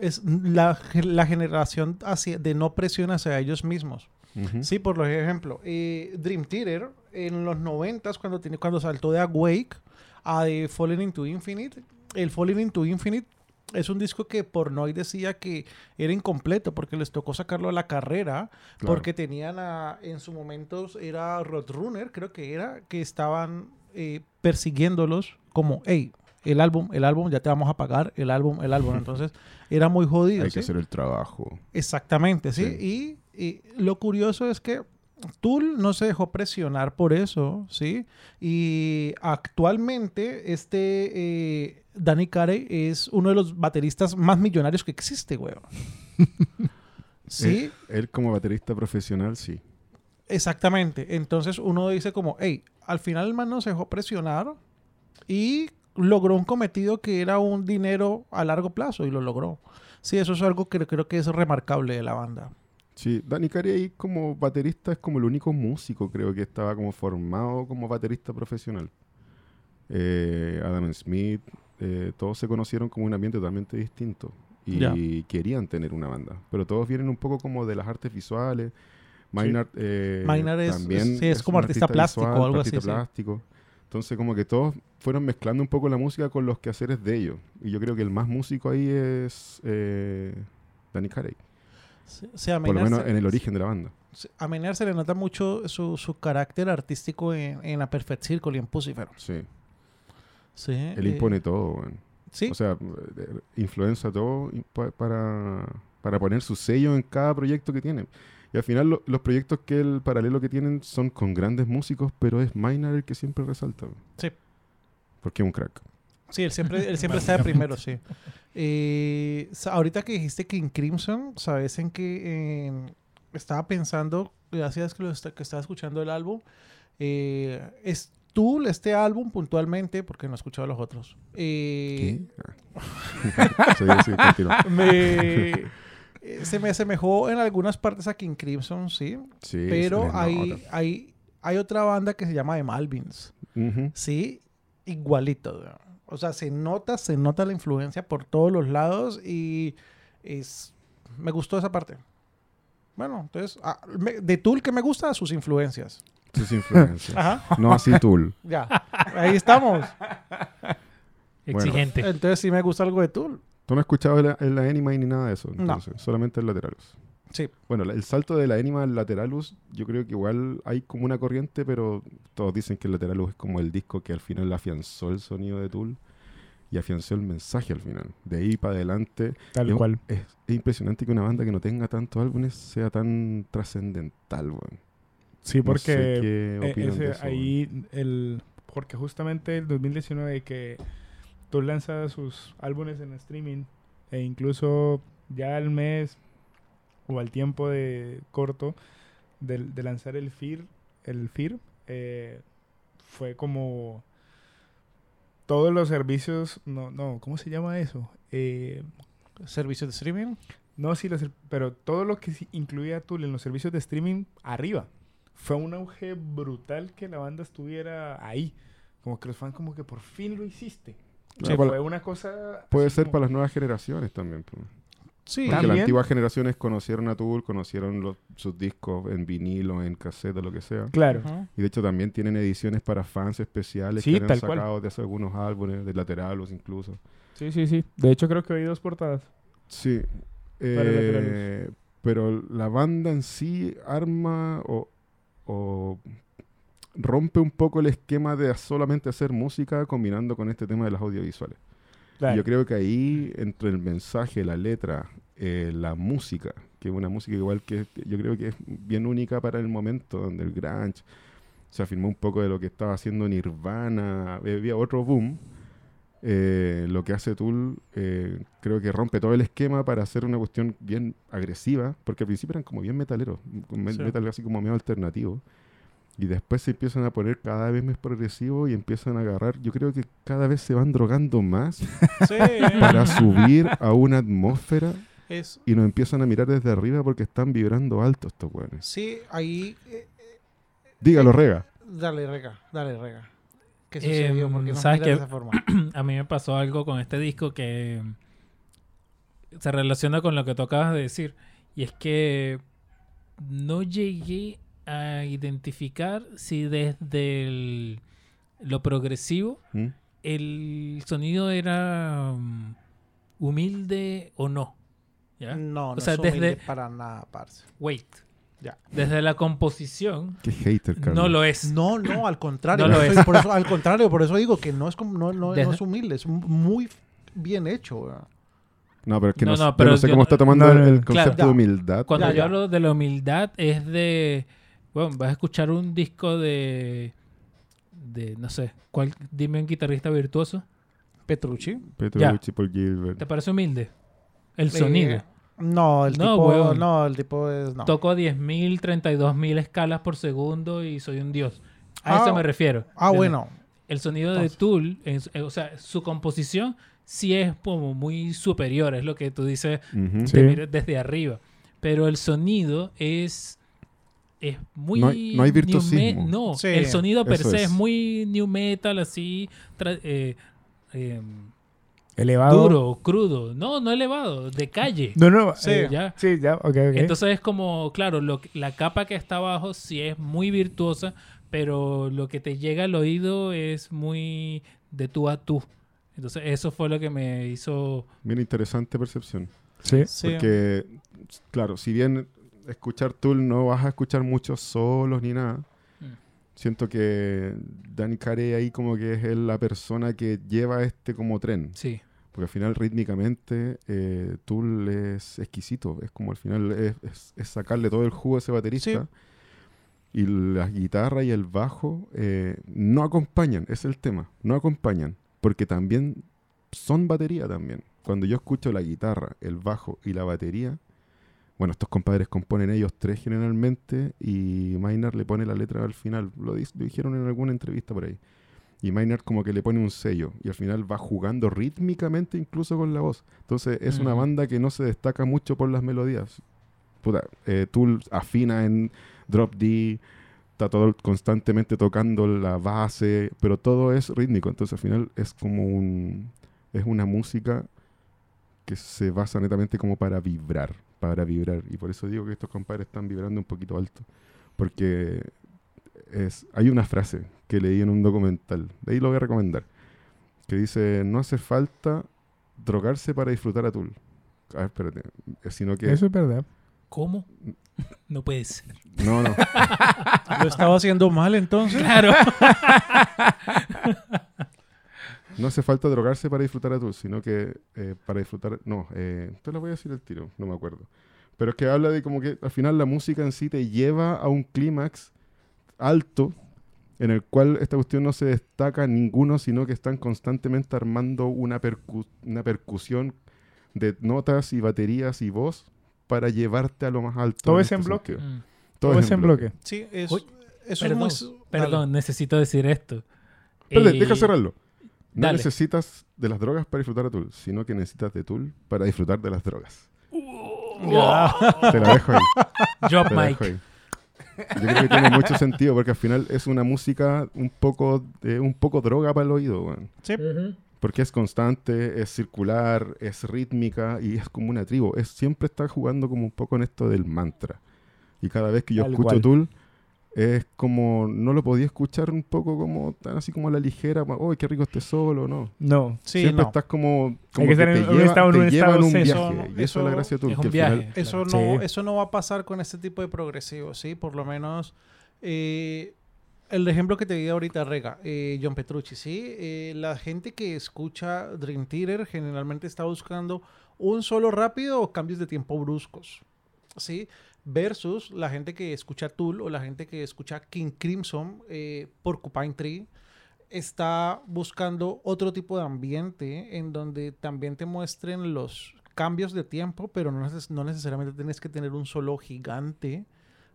Speaker 3: es la, la generación hacia, de no presión hacia ellos mismos.
Speaker 2: Ujú.
Speaker 3: Sí, por ejemplo, eh, Dream Theater en los 90 cuando, tiene, cuando saltó de Awake a de Fallen into Infinite, el Fallen into Infinite es un disco que Pornoy decía que era incompleto porque les tocó sacarlo a la carrera
Speaker 2: Claro.
Speaker 3: porque tenían a, en su momento era Roadrunner, creo que era, que estaban eh, persiguiéndolos como, hey, el álbum, el álbum, ya te vamos a pagar, el álbum, el álbum. (laughs) Entonces era muy jodido.
Speaker 2: Hay
Speaker 3: ¿sí?
Speaker 2: que hacer el trabajo.
Speaker 3: Exactamente, ¿sí?
Speaker 2: Sí.
Speaker 3: Y, y lo curioso es que Tool no se dejó presionar por eso, ¿sí? Y actualmente este eh, Danny Carey es uno de los bateristas más millonarios que existe, güey. (laughs) ¿Sí?
Speaker 2: Él como baterista profesional, sí.
Speaker 3: Exactamente. Entonces uno dice como, hey, al final el man no se dejó presionar y logró un cometido que era un dinero a largo plazo y lo logró. Sí, eso es algo que creo que es remarcable de la banda.
Speaker 2: Sí, Danny Carey como baterista es como el único músico, creo que estaba como formado como baterista profesional. Eh, Adam Smith, eh, todos se conocieron como un ambiente totalmente distinto y querían tener una banda, pero todos vienen un poco como de las artes visuales. Maynard, eh,
Speaker 3: Maynard es-
Speaker 2: también
Speaker 3: sí, es como artista plástico o algo
Speaker 2: artista
Speaker 3: así, sí.
Speaker 2: plástico. Entonces como que todos fueron mezclando un poco la música con los quehaceres de ellos. Y yo creo que el más músico ahí es eh, Danny Carey. Por lo menos en el origen de la banda.
Speaker 3: A Maynard se le nota mucho su, su carácter artístico en, en la Perfect Circle y en Pucifer.
Speaker 2: Sí.
Speaker 3: Sí.
Speaker 2: Él
Speaker 3: eh,
Speaker 2: impone todo, weón.
Speaker 3: Sí,
Speaker 2: O sea, eh, influencia todo para, para poner su sello en cada proyecto que tiene. Y al final lo- los proyectos que el paralelo que tienen son con grandes músicos, pero es Maynard el que siempre resalta.
Speaker 3: Sí.
Speaker 2: Porque es un crack.
Speaker 3: Sí, él siempre, él siempre está de primero, sí. Eh, ahorita que dijiste King Crimson, ¿sabes en qué? En- estaba pensando, gracias que, lo está- que estaba escuchando el álbum, eh, es Tool, este álbum puntualmente, porque no he escuchado los otros. Eh,
Speaker 2: Ah. sí, sí,
Speaker 3: me, eh, se me asemejó en algunas partes a King Crimson, sí.
Speaker 2: Sí,
Speaker 3: pero hay,
Speaker 2: nota.
Speaker 3: hay, hay otra banda que se llama The Malvins.
Speaker 2: Ujú.
Speaker 3: Sí, igualito. weón. O sea, se nota, se nota la influencia por todos los lados y es Me gustó esa parte. Bueno, entonces, ah, me- de Tool que me gusta, sus influencias.
Speaker 2: Sus influencias. (laughs)
Speaker 3: Ajá,
Speaker 2: no así Tool. (laughs)
Speaker 3: ya. Ahí estamos. (laughs)
Speaker 4: Exigente.
Speaker 3: Entonces sí me gusta algo de Tool.
Speaker 2: Tú no has escuchado el, el Anima ni nada de eso,
Speaker 3: No.
Speaker 2: entonces, solamente el Lateralus.
Speaker 3: Sí.
Speaker 2: Bueno, el salto de la Anima al Lateralus, yo creo que igual hay como una corriente, pero todos dicen que el Lateralus es como el disco que al final afianzó el sonido de Tool y afianzó el mensaje al final. De ahí para adelante,
Speaker 5: Tal
Speaker 2: es,
Speaker 5: cual.
Speaker 2: es- es impresionante que una banda que no tenga tantos álbumes sea tan trascendental, weón.
Speaker 5: Sí,
Speaker 2: No
Speaker 5: porque
Speaker 2: qué de
Speaker 5: ese-
Speaker 2: eso,
Speaker 5: ahí el porque justamente el 2019 que tú lanzas sus álbumes en streaming e incluso ya al mes o al tiempo de corto de, de lanzar el FIR, el FIR eh, fue como todos los servicios, no, no, ¿cómo se llama eso? Eh,
Speaker 3: Servicios de streaming.
Speaker 5: no, sí, los- pero todo lo que incluía Tool en los servicios de streaming arriba. Fue un auge brutal que la banda estuviera ahí. Como que los fans como que por fin lo hiciste. Fue una cosa...
Speaker 2: puede ser
Speaker 5: como-
Speaker 2: para las nuevas generaciones también. pues.
Speaker 3: Sí.
Speaker 2: Porque las antiguas generaciones conocieron a Tool, conocieron los- sus discos en vinilo, en cassette, o lo que sea.
Speaker 5: Claro.
Speaker 2: Y de hecho también tienen ediciones para fans especiales
Speaker 5: Sí,
Speaker 2: que han
Speaker 5: cual.
Speaker 2: sacado de hace algunos álbumes, de Lateralos incluso.
Speaker 5: Sí, sí, sí. De hecho creo que oí dos portadas.
Speaker 2: Sí.
Speaker 5: Para
Speaker 2: Eh, pero la banda en sí arma o, o rompe un poco el esquema de solamente hacer música combinando con este tema de las audiovisuales.
Speaker 5: Claro.
Speaker 2: Yo creo que ahí, entre el mensaje, la letra, eh, la música, que es una música igual que yo creo que es bien única para el momento, donde el grunge se afirmó un poco de lo que estaba haciendo Nirvana, había otro boom. eh, lo que hace Tool eh, creo que rompe todo el esquema para hacer una cuestión bien agresiva, porque al principio eran como bien metaleros, con me-
Speaker 3: Sí.
Speaker 2: metal así como medio alternativo. Y después se empiezan a poner cada vez más progresivos y empiezan a agarrar. Yo creo que cada vez se van drogando más (laughs)
Speaker 3: Sí.
Speaker 2: para subir a una atmósfera
Speaker 3: es,
Speaker 2: y nos empiezan a mirar desde arriba porque están vibrando alto estos weones.
Speaker 3: sí, ahí... eh,
Speaker 2: Dígalo, rega.
Speaker 3: dale, rega. Dale, rega. ¿Qué sucedió?
Speaker 4: Em,
Speaker 3: ¿Por qué nos
Speaker 4: ¿sabes
Speaker 3: miras de esa forma? (clears throat)
Speaker 4: a mí me pasó algo con este disco que se relaciona con lo que tú acabas de decir. Y es que no llegué a identificar si desde el- lo progresivo
Speaker 2: ¿Mm?
Speaker 4: el sonido era mm, humilde o no. ¿Ya?
Speaker 3: No, no
Speaker 4: sea,
Speaker 3: es humilde
Speaker 4: desde-
Speaker 3: para nada, parce.
Speaker 4: Wait.
Speaker 3: Ya.
Speaker 4: Desde la composición
Speaker 2: Qué hater, Carlos.
Speaker 4: no lo es.
Speaker 3: No, no, al contrario.
Speaker 4: No lo es.
Speaker 3: Por eso, al contrario, por eso digo que no es, como, no, no, no es humilde, es muy bien hecho. ¿verdad?
Speaker 2: No, pero es que no,
Speaker 4: No,
Speaker 2: sé-
Speaker 4: no, pero
Speaker 2: no sé
Speaker 4: yo-
Speaker 2: cómo está tomando
Speaker 5: no, no,
Speaker 2: el
Speaker 5: no.
Speaker 2: concepto
Speaker 3: Claro.
Speaker 2: de humildad.
Speaker 4: Cuando
Speaker 3: Ya,
Speaker 4: yo
Speaker 3: ya.
Speaker 4: hablo de la humildad es de, bueno, vas a escuchar un disco de, de no sé, ¿cuál, dime un guitarrista virtuoso.
Speaker 3: Petrucci.
Speaker 2: Petrucci, Paul Gilbert.
Speaker 4: ¿Te parece humilde? El sonido.
Speaker 3: Eh, no, el
Speaker 4: No,
Speaker 3: tipo,
Speaker 4: huevón.
Speaker 3: no, el tipo es, no.
Speaker 4: Toco 10.000, 32.000 escalas por segundo y soy un dios. A
Speaker 3: Ah,
Speaker 4: eso me refiero.
Speaker 3: Ah,
Speaker 4: ¿entiendes?
Speaker 3: bueno.
Speaker 4: El sonido
Speaker 3: Entonces.
Speaker 4: de Tool, eh, o sea, su composición sí es como muy superior, es lo que tú dices.
Speaker 5: Sí.
Speaker 4: desde arriba. Pero el sonido es, es muy...
Speaker 2: No hay- no virtuosismo.
Speaker 4: no,
Speaker 3: Sí,
Speaker 4: el sonido per se
Speaker 2: es.
Speaker 4: es. muy new metal, así, eh, eh,
Speaker 5: Elevado.
Speaker 4: duro, crudo. No, no elevado, de calle.
Speaker 5: No, no.
Speaker 3: Sí.
Speaker 5: eh,
Speaker 4: ya.
Speaker 5: Sí, ya. Ok, ok.
Speaker 4: Entonces es como, claro, lo, la capa que está abajo sí es muy virtuosa, pero lo que te llega al oído es muy de tú a tú. Entonces eso fue lo que me hizo...
Speaker 2: Bien interesante percepción.
Speaker 5: sí.
Speaker 3: Sí.
Speaker 2: Porque, claro, si bien escuchar Tool no vas a escuchar muchos solos ni nada,
Speaker 4: Mm.
Speaker 2: siento que Danny Carey ahí como que es la persona que lleva este como tren.
Speaker 4: Sí.
Speaker 2: Porque al final rítmicamente eh, Tool es exquisito. Es como al final es, es- es sacarle todo el jugo a ese baterista. Y la guitarra y el bajo eh, no acompañan, es el tema, no acompañan. Porque también son batería también. Cuando yo escucho la guitarra, el bajo y la batería, bueno, estos compadres componen ellos tres generalmente y Maynard le pone la letra al final. Lo, dijeron en alguna entrevista por ahí. Y Maynard como que le pone un sello y al final va jugando rítmicamente incluso con la voz. Entonces es una banda que no se destaca mucho por las melodías. Puta, eh, Tool afina en drop D, está todo constantemente tocando la base, pero todo es rítmico. Entonces al final es como un... es una música que se basa netamente como para vibrar. Para vibrar. Y por eso digo que estos compadres están vibrando un poquito alto. Porque es, hay una frase que leí en un documental, de ahí lo voy a recomendar, que dice, no hace falta drogarse para disfrutar a Tool. A ver, espérate, eh, sino que...
Speaker 5: Eso es verdad.
Speaker 4: ¿Cómo? No puede ser.
Speaker 2: No, no. (laughs)
Speaker 3: Lo estaba haciendo mal entonces.
Speaker 4: Claro. (laughs)
Speaker 2: No hace falta drogarse para disfrutar a Tool, sino que eh, para disfrutar... No, eh, te lo voy a decir el tiro, no me acuerdo. Pero es que habla de como que al final la música en sí te lleva a un clímax alto en el cual esta cuestión no se destaca ninguno, sino que están constantemente armando una, percu- una percusión de notas y baterías y voz para llevarte a lo más alto.
Speaker 5: Todo
Speaker 2: en
Speaker 5: es en
Speaker 2: este
Speaker 5: bloque.
Speaker 4: Mm.
Speaker 2: Todo,
Speaker 5: Todo es en bloque.
Speaker 3: Sí, es,
Speaker 4: Uy,
Speaker 3: eso
Speaker 4: Perdón,
Speaker 3: es muy...
Speaker 4: perdón, necesito decir esto.
Speaker 2: Espérate,
Speaker 4: Eh,
Speaker 2: deja cerrarlo. No
Speaker 4: dale.
Speaker 2: necesitas de las drogas para disfrutar de Tool, sino que necesitas de Tool para disfrutar de las drogas.
Speaker 3: Ya.
Speaker 2: Te la dejo ahí.
Speaker 4: Drop
Speaker 2: te la
Speaker 4: mic.
Speaker 2: dejo ahí. Yo creo que tiene mucho sentido porque al final es una música un poco, eh, un poco droga para el oído, weón.
Speaker 3: Sí.
Speaker 2: Porque es constante, es circular, es rítmica y es como una tribu. Es, siempre está jugando como un poco en esto del mantra. Y cada vez que yo
Speaker 5: Tal
Speaker 2: escucho
Speaker 5: cual.
Speaker 2: Tool, es como, no lo podía escuchar un poco como, tan así como a la ligera, ¡oh, qué rico este solo! No.
Speaker 5: No.
Speaker 3: Sí,
Speaker 2: Siempre
Speaker 3: no.
Speaker 2: estás como, como
Speaker 5: que
Speaker 2: que,
Speaker 5: en
Speaker 2: te
Speaker 5: un
Speaker 2: lleva,
Speaker 5: estado- en
Speaker 2: te
Speaker 5: un
Speaker 2: en un
Speaker 5: zen.
Speaker 2: viaje.
Speaker 3: Eso no-
Speaker 2: y eso, es la gracia
Speaker 4: es un viaje.
Speaker 3: Eso
Speaker 4: Claro.
Speaker 3: no,
Speaker 5: Sí.
Speaker 3: eso no va a pasar con este tipo de progresivos, ¿sí? Por lo menos, eh, el ejemplo que te di ahorita, Rega, eh, John Petrucci, ¿sí? Eh, la gente que escucha Dream Theater generalmente está buscando un solo rápido o cambios de tiempo bruscos, ¿sí? Versus la gente que escucha Tool o la gente que escucha King Crimson, eh, Porcupine Tree, está buscando otro tipo de ambiente en donde también te muestren los cambios de tiempo, pero no, neces- no necesariamente tienes que tener un solo gigante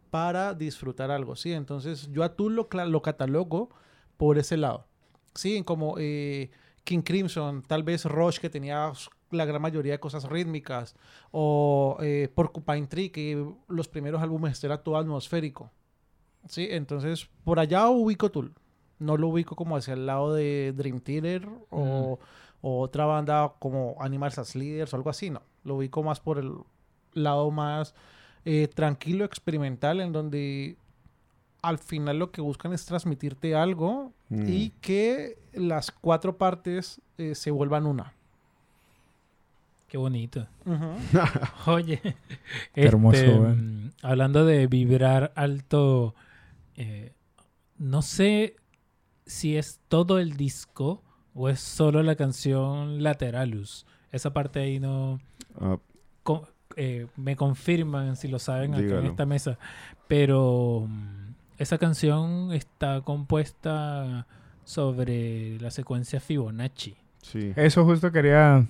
Speaker 3: para disfrutar algo, ¿sí? Entonces yo a Tool lo, catalogo por ese lado, ¿sí? Como eh, King Crimson, tal vez Rush que tenía la gran mayoría de cosas rítmicas, o eh, Porcupine Tree que los primeros álbumes era todo atmosférico, ¿sí? Entonces por allá ubico Tool, no lo ubico como hacia el lado de Dream Theater o, o otra banda como Animals as Leaders o algo así, no. Lo ubico más por el lado más eh, tranquilo, experimental, en donde al final lo que buscan es transmitirte algo
Speaker 2: Mm.
Speaker 3: y que las cuatro partes eh, se vuelvan una.
Speaker 4: Qué bonito. (laughs) Oye,
Speaker 5: Qué hermoso,
Speaker 4: este, mm, hablando de vibrar alto, eh, no sé si es todo el disco o es solo la canción Lateralus. Esa parte ahí no
Speaker 2: Ah,
Speaker 4: co- eh, me confirman si lo saben acá en esta mesa. Pero mm, esa canción está compuesta sobre la secuencia Fibonacci.
Speaker 2: sí.
Speaker 5: Eso justo quería.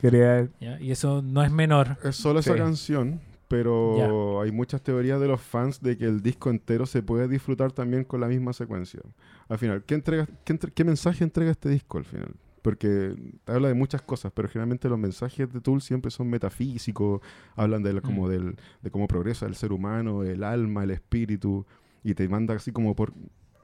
Speaker 5: Quería.
Speaker 4: ¿ya? Y eso no es menor.
Speaker 2: Es solo esa canción, pero hay muchas teorías de los fans de que el disco entero se puede disfrutar también con la misma secuencia. Al final, ¿qué, entrega, qué, entre- qué mensaje entrega este disco al final? Porque habla de muchas cosas, pero generalmente los mensajes de Tool siempre son metafísicos, hablan de, la- como
Speaker 4: Mm.
Speaker 2: del, de cómo progresa el ser humano, el alma, el espíritu, y te manda así como por,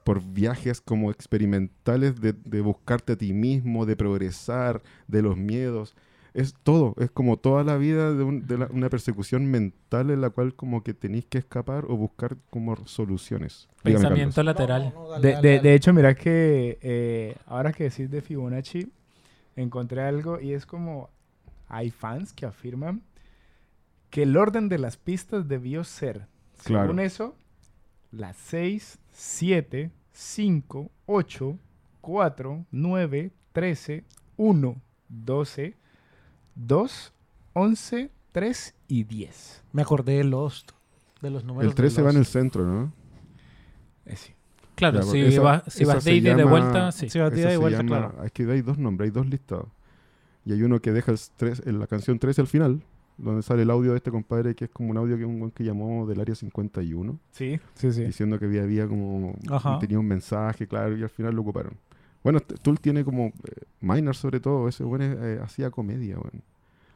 Speaker 2: por viajes como experimentales de, de buscarte a ti mismo, de progresar, de los miedos es todo, es como toda la vida de, un- de la- una persecución mental en la cual como que tenéis que escapar o buscar como soluciones. Dígame,
Speaker 4: Pensamiento
Speaker 2: Carlos.
Speaker 4: lateral.
Speaker 3: No, no, no, dale,
Speaker 5: De,
Speaker 3: dale,
Speaker 5: de-
Speaker 3: dale.
Speaker 5: de hecho, mira que eh, ahora que decís de Fibonacci, encontré algo y es como hay fans que afirman que el orden de las pistas debió ser,
Speaker 2: Claro.
Speaker 5: según eso, las 6, 7, 5, 8, 4, 9, 13, 1, 12, 2, 11, 3 y 10.
Speaker 3: Me acordé de Lost, de los números.
Speaker 2: El 13
Speaker 3: de
Speaker 2: va en el centro, ¿no?
Speaker 5: Eh, sí.
Speaker 4: Claro,
Speaker 2: Ya,
Speaker 4: si,
Speaker 2: esa-
Speaker 4: vas, si vas de ida y de vuelta, sí.
Speaker 3: Sí, va de ida y
Speaker 2: se
Speaker 3: vuelta,
Speaker 2: llama-
Speaker 3: claro.
Speaker 2: Es que hay dos nombres, hay dos listados. Y hay uno que deja el tres, en la canción 13 al final, donde sale el audio de este compadre que es como un audio que un güey que llamó del área 51,
Speaker 5: Sí, sí, sí.
Speaker 2: diciendo que había, había como
Speaker 3: Ajá.
Speaker 2: tenía un mensaje, claro, y al final lo ocuparon. Bueno, Tool tiene como eh, Minor sobre todo, ese bueno hacía comedia, bueno.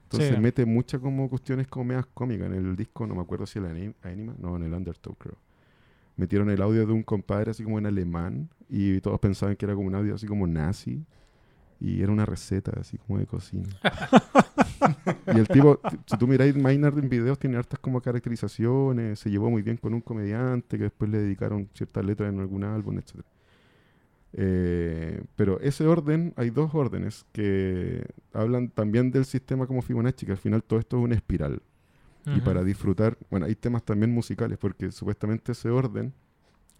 Speaker 2: Entonces
Speaker 3: Sí.
Speaker 2: mete muchas como cuestiones como medias cómicas en el disco, no me acuerdo si el Ani- Anima, no, en el Undertow creo. Metieron el audio de un compadre así como en alemán y todos pensaban que era como un audio así como nazi y era una receta así como de cocina. (laughs) y el tipo, si tú miráis Maynard en videos, tiene hartas como caracterizaciones, se llevó muy bien con un comediante que después le dedicaron ciertas letras en algún álbum, etc. Eh, pero ese orden, hay dos órdenes que hablan también del sistema como Fibonacci, que al final todo esto es una espiral. Y para disfrutar, bueno, hay temas también musicales, porque supuestamente ese orden,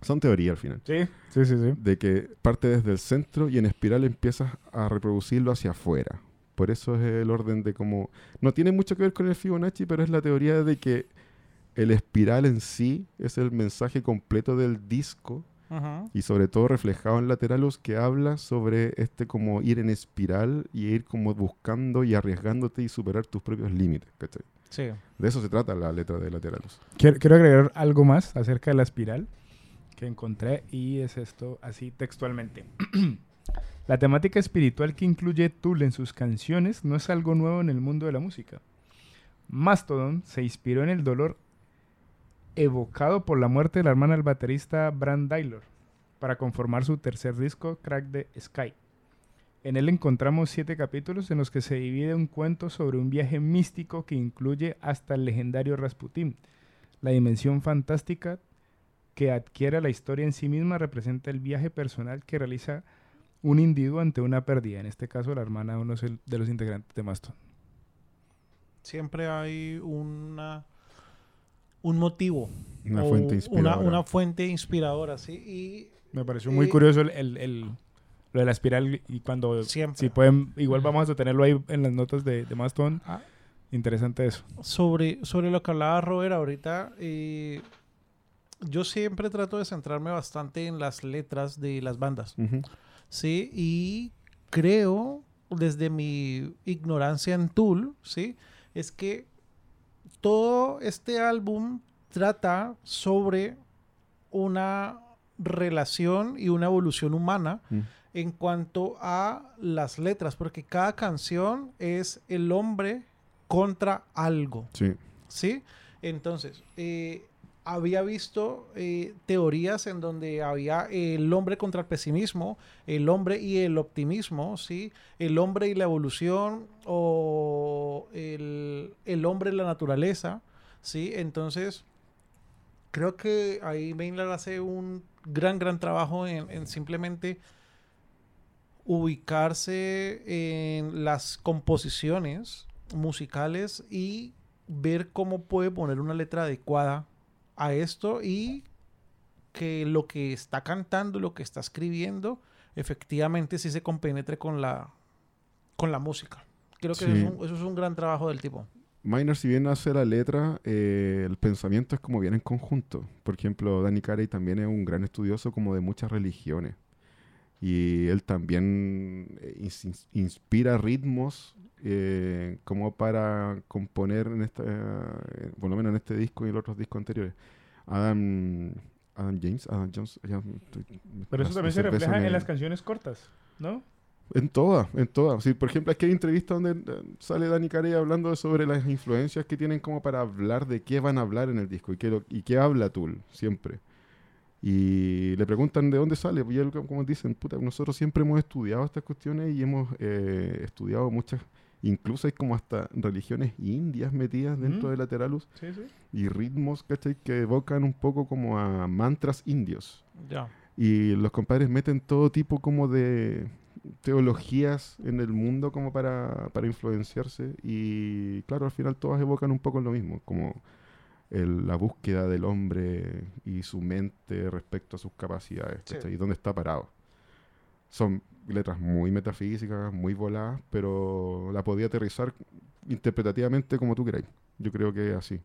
Speaker 2: son teorías al final,
Speaker 5: Sí, sí, sí. sí.
Speaker 2: de que parte desde el centro y en espiral empiezas a reproducirlo hacia afuera. Por eso es el orden de cómo... No tiene mucho que ver con el Fibonacci, pero es la teoría de que el espiral en sí es el mensaje completo del disco Y sobre todo reflejado en Lateralus que habla sobre este como ir en espiral y ir como buscando y arriesgándote y superar tus propios límites. ¿cachai?
Speaker 3: Sí.
Speaker 2: De eso se trata la letra de Lateralus.
Speaker 5: Quiero, quiero agregar algo más acerca de la espiral que encontré y es esto así textualmente. (clears throat) la temática espiritual que incluye Tool en sus canciones no es algo nuevo en el mundo de la música. Mastodon se inspiró en el dolor evocado por la muerte de la hermana del baterista Brand Daylor para conformar su tercer disco, Crack the Sky. En él encontramos siete capítulos en los que se divide un cuento sobre un viaje místico que incluye hasta el legendario Rasputín. La dimensión fantástica que adquiere la historia en sí misma representa el viaje personal que realiza un individuo ante una pérdida, en este caso la hermana de uno de los integrantes de Mastodon.
Speaker 3: Siempre hay una un motivo.
Speaker 2: Una fuente inspiradora.
Speaker 3: Una, una fuente inspiradora, sí. Y
Speaker 5: Me pareció muy curioso el, el- el- lo de la espiral y cuando
Speaker 3: Siempre.
Speaker 5: si pueden, igual vamos a tenerlo ahí en las notas de, de Mastodon.
Speaker 3: Ah.
Speaker 5: Interesante eso.
Speaker 3: sobre, sobre lo que hablaba Robert ahorita, eh, yo siempre trato de centrarme bastante en las letras de las bandas. ¿sí? Y creo, desde mi ignorancia en Tool, ¿sí? Es que todo este álbum trata sobre una relación y una evolución humana
Speaker 2: Mm.
Speaker 3: en cuanto a las letras, porque cada canción es el hombre contra algo.
Speaker 2: Sí.
Speaker 3: ¿Sí? Entonces, eh, había visto eh, teorías en donde había el hombre contra el pesimismo, el hombre y el optimismo, ¿sí? El hombre y la evolución o el, el hombre y la naturaleza, ¿sí? Entonces, creo que ahí Maynard hace un gran, gran trabajo en simplemente ubicarse en las composiciones musicales y ver cómo puede poner una letra adecuada a esto y que lo que está cantando, lo que está escribiendo, efectivamente sí se compenetre con la, con la música. Creo que
Speaker 2: Sí.
Speaker 3: eso, es un, eso es un gran trabajo del tipo.
Speaker 2: Minor, si bien hace la letra, eh, el pensamiento es como bien en conjunto. Por ejemplo, Danny Carey también es un gran estudioso como de muchas religiones. Y él también eh, ins- ins- inspira ritmos eh, como para componer, en esta, eh, por lo menos en este disco y en los otros discos anteriores. Adam, Adam James, Adam Jones.
Speaker 5: Pero eso también se refleja en las canciones cortas, ¿no?
Speaker 2: en todas, en todas. Sí, por ejemplo, aquí hay entrevistas donde eh, sale Dani Carey hablando sobre las influencias que tienen como para hablar de qué van a hablar en el disco y qué, lo- y qué habla Tool siempre. Y le preguntan de dónde sale. Y él, como dicen, puta, nosotros siempre hemos estudiado estas cuestiones y hemos eh, estudiado muchas, incluso hay como hasta religiones indias metidas dentro de Lateralus
Speaker 5: Sí, sí.
Speaker 2: y ritmos, ¿cachai? Que evocan un poco como a mantras indios.
Speaker 3: Ya.
Speaker 2: Y los compadres meten todo tipo como de teologías en el mundo como para, para influenciarse. Y claro, al final todas evocan un poco lo mismo, como el- la búsqueda del hombre y su mente respecto a sus capacidades,
Speaker 3: Sí.
Speaker 2: ¿cachai? Y dónde está parado. Son letras muy metafísicas, muy voladas, pero la podía aterrizar interpretativamente como tú queráis. Yo creo que es así.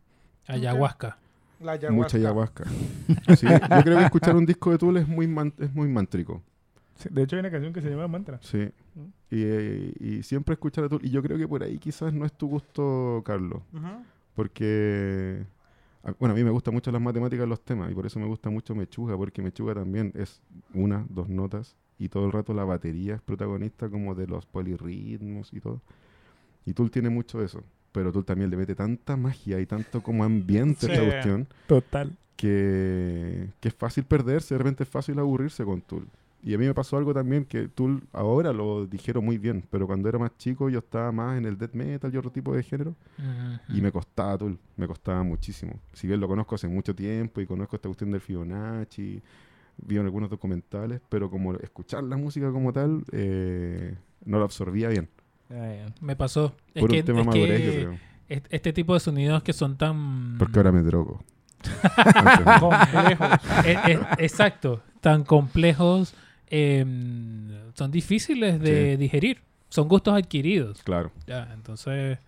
Speaker 4: Ayahuasca.
Speaker 3: La
Speaker 2: Mucha ayahuasca. Sí, yo creo que escuchar un disco de Tool es muy, man- es muy mántrico.
Speaker 5: Sí, De hecho, hay una canción que se llama Mantra.
Speaker 2: Y, eh, y siempre escuchar a Tool. Y yo creo que por ahí quizás no es tu gusto, Carlos. Porque, bueno, a mí me gustan mucho las matemáticas, los temas. Y por eso me gusta mucho Mechuga. Porque Mechuga también es una, dos notas. Y todo el rato la batería es protagonista como de los polirritmos y todo. Y Tool tiene mucho de eso. Pero Tool también le mete tanta magia y tanto como ambiente a esta cuestión
Speaker 5: Total.
Speaker 2: que, que es fácil perderse. De repente es fácil aburrirse con Tool. Y a mí me pasó algo también que tú ahora lo dijeron muy bien, pero cuando era más chico yo estaba más en el death metal y otro tipo de género y me costaba Tool, me costaba muchísimo. Si bien lo conozco hace mucho tiempo y conozco esta cuestión del Fibonacci, vi en algunos documentales, pero como escuchar la música como tal, eh, no lo absorbía bien.
Speaker 4: Me pasó.
Speaker 2: Por
Speaker 4: es
Speaker 2: un
Speaker 4: que,
Speaker 2: tema
Speaker 4: es
Speaker 2: madurez,
Speaker 4: que
Speaker 2: yo creo.
Speaker 4: est- este tipo de sonidos que son tan...
Speaker 2: Porque ahora me drogo. (laughs)
Speaker 3: Complejos.
Speaker 4: Exacto, tan complejos, eh, son difíciles de
Speaker 2: Sí.
Speaker 4: digerir. Son gustos adquiridos.
Speaker 2: claro.
Speaker 4: Ya, entonces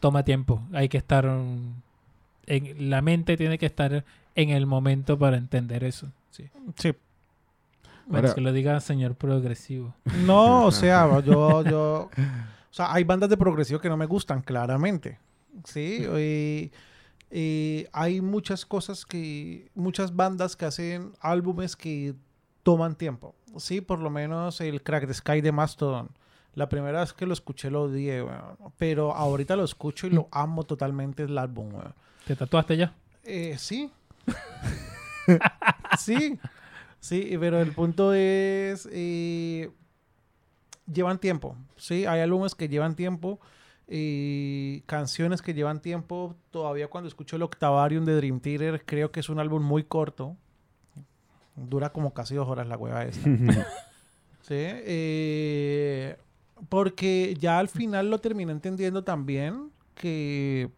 Speaker 4: toma tiempo. Hay que estar en la mente tiene que estar en el momento para entender eso. Sí.
Speaker 3: Sí.
Speaker 2: Ahora-
Speaker 4: que lo diga señor progresivo.
Speaker 3: No, (laughs) o sea, yo, yo, o sea, hay bandas de progresivo que no me gustan, claramente, sí, y, y hay muchas cosas que, muchas bandas que hacen álbumes que toman tiempo, sí, por lo menos el Crack the Sky de Mastodon. La primera vez que lo escuché lo odié, weón, pero ahorita lo escucho y lo amo totalmente el álbum, weón.
Speaker 4: ¿Te tatuaste ya?
Speaker 3: Eh, sí. (laughs) sí. Sí, pero el punto es. eh, llevan tiempo. Sí, hay álbumes que llevan tiempo. Y canciones que llevan tiempo. Todavía cuando escucho el Octavarium de Dream Theater, creo que es un álbum muy corto. Dura como casi dos horas la hueva esta. (laughs) Sí. eh, porque ya al final lo terminé entendiendo también que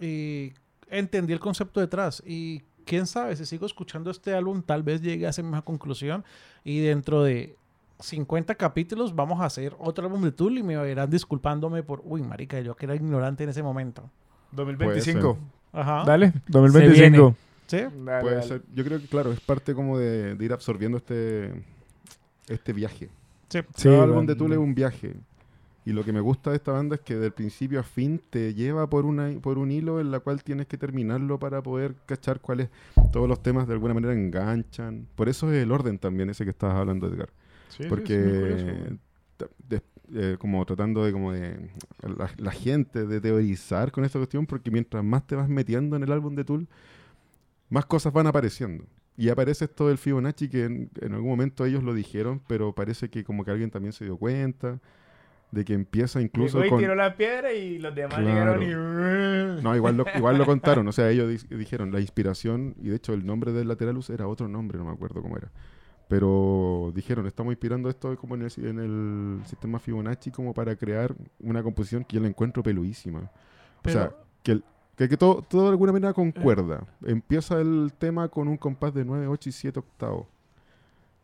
Speaker 3: eh, entendí el concepto detrás. Y quién sabe, si sigo escuchando este álbum, tal vez llegue a esa misma conclusión. Y dentro de 50 capítulos vamos a hacer otro álbum de Tool y me verán disculpándome por, uy, marica, yo que era ignorante en ese momento.
Speaker 5: 2025.
Speaker 3: Ajá.
Speaker 5: Dale,
Speaker 4: Se
Speaker 5: 2025.
Speaker 3: ¿Sí?
Speaker 5: Dale,
Speaker 2: Puede
Speaker 5: dale.
Speaker 2: ser. Yo creo que, claro, es parte como de, de ir absorbiendo este, este viaje.
Speaker 3: Sí.
Speaker 5: Sí,
Speaker 2: Cada álbum de Tool es un viaje. Y lo que me gusta de esta banda es que del principio a fin te lleva por, una, por un hilo en la cual tienes que terminarlo para poder cachar cuáles todos los temas de alguna manera enganchan. Por eso es el orden también ese que estabas hablando, Edgar.
Speaker 5: Sí,
Speaker 2: Porque
Speaker 5: sí,
Speaker 2: de- eh, como tratando de como de la, la gente de teorizar con esta cuestión, porque mientras más te vas metiendo en el álbum de Tool, más cosas van apareciendo. Y aparece esto del Fibonacci que en, en algún momento ellos lo dijeron, pero parece que como que alguien también se dio cuenta de que empieza incluso
Speaker 5: y
Speaker 2: con...
Speaker 5: tiró la piedra y los demás
Speaker 2: Claro.
Speaker 5: llegaron y...
Speaker 2: No, igual lo, igual lo contaron, o sea, ellos di- dijeron la inspiración, y de hecho el nombre del Lateralus era otro nombre, no me acuerdo cómo era. Pero dijeron, estamos inspirando esto como en el, en el sistema Fibonacci como para crear una composición que yo la encuentro peluísima.
Speaker 3: Pero-
Speaker 2: o sea, que, el- que, que todo, todo de alguna manera concuerda. Empieza el tema con un compás de 9, 8 y 7 octavos.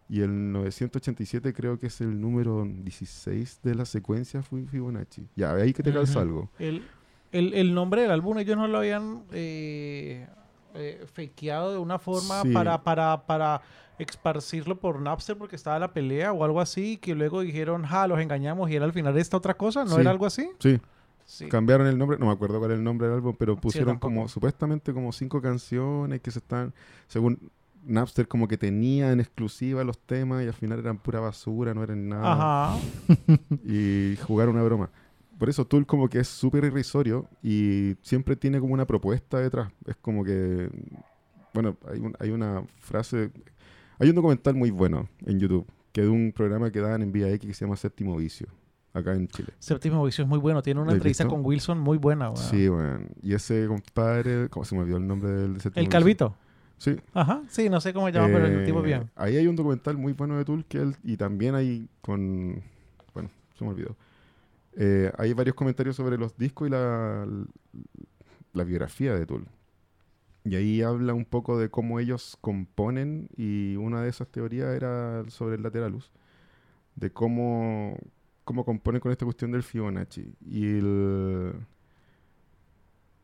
Speaker 2: Y el 987 creo que es el número 16 de la secuencia Fi- Fibonacci. Ya, ahí que te calza algo.
Speaker 3: El, el, el nombre del álbum ellos no lo habían eh, eh, fakeado de una forma
Speaker 2: Sí.
Speaker 3: para, para, para esparcirlo por Napster porque estaba la pelea o algo así, que luego dijeron, ja, los engañamos y era al final esta otra cosa, ¿no
Speaker 2: Sí.
Speaker 3: era algo así?
Speaker 2: Sí,
Speaker 3: Sí.
Speaker 2: cambiaron el nombre, no me acuerdo cuál es el nombre del álbum, pero pusieron como supuestamente como cinco canciones que se están, según Napster, como que tenía en exclusiva los temas y al final eran pura basura, no eran nada.
Speaker 3: Ajá. (laughs)
Speaker 2: Y jugaron una broma. Por eso Tool como que es súper irrisorio y siempre tiene como una propuesta detrás. Es como que, bueno, hay, un- hay una frase, hay un documental muy bueno en YouTube, que es de un programa que dan en Vía X que se llama Séptimo Vicio, acá en Chile.
Speaker 3: Séptimo Vicio es muy bueno, tiene una
Speaker 2: ¿Lo has
Speaker 3: entrevista
Speaker 2: visto?
Speaker 3: con Wilson muy buena. weón.
Speaker 2: Sí, bueno. Y ese compadre, ¿cómo se me olvidó el nombre del de Séptimo
Speaker 3: El
Speaker 2: Vicio?
Speaker 3: Calvito.
Speaker 2: Sí.
Speaker 3: Ajá, sí, no sé cómo se llama, pero el
Speaker 2: Eh,
Speaker 3: tipo bien.
Speaker 2: Ahí hay un documental muy bueno de Tool que él, y también hay con. Bueno, se me olvidó. Eh, hay varios comentarios sobre los discos y la, la biografía de Tool. Y ahí habla un poco de cómo ellos componen, y una de esas teorías era sobre el Lateralus, de cómo, cómo componen con esta cuestión del Fibonacci. Y el,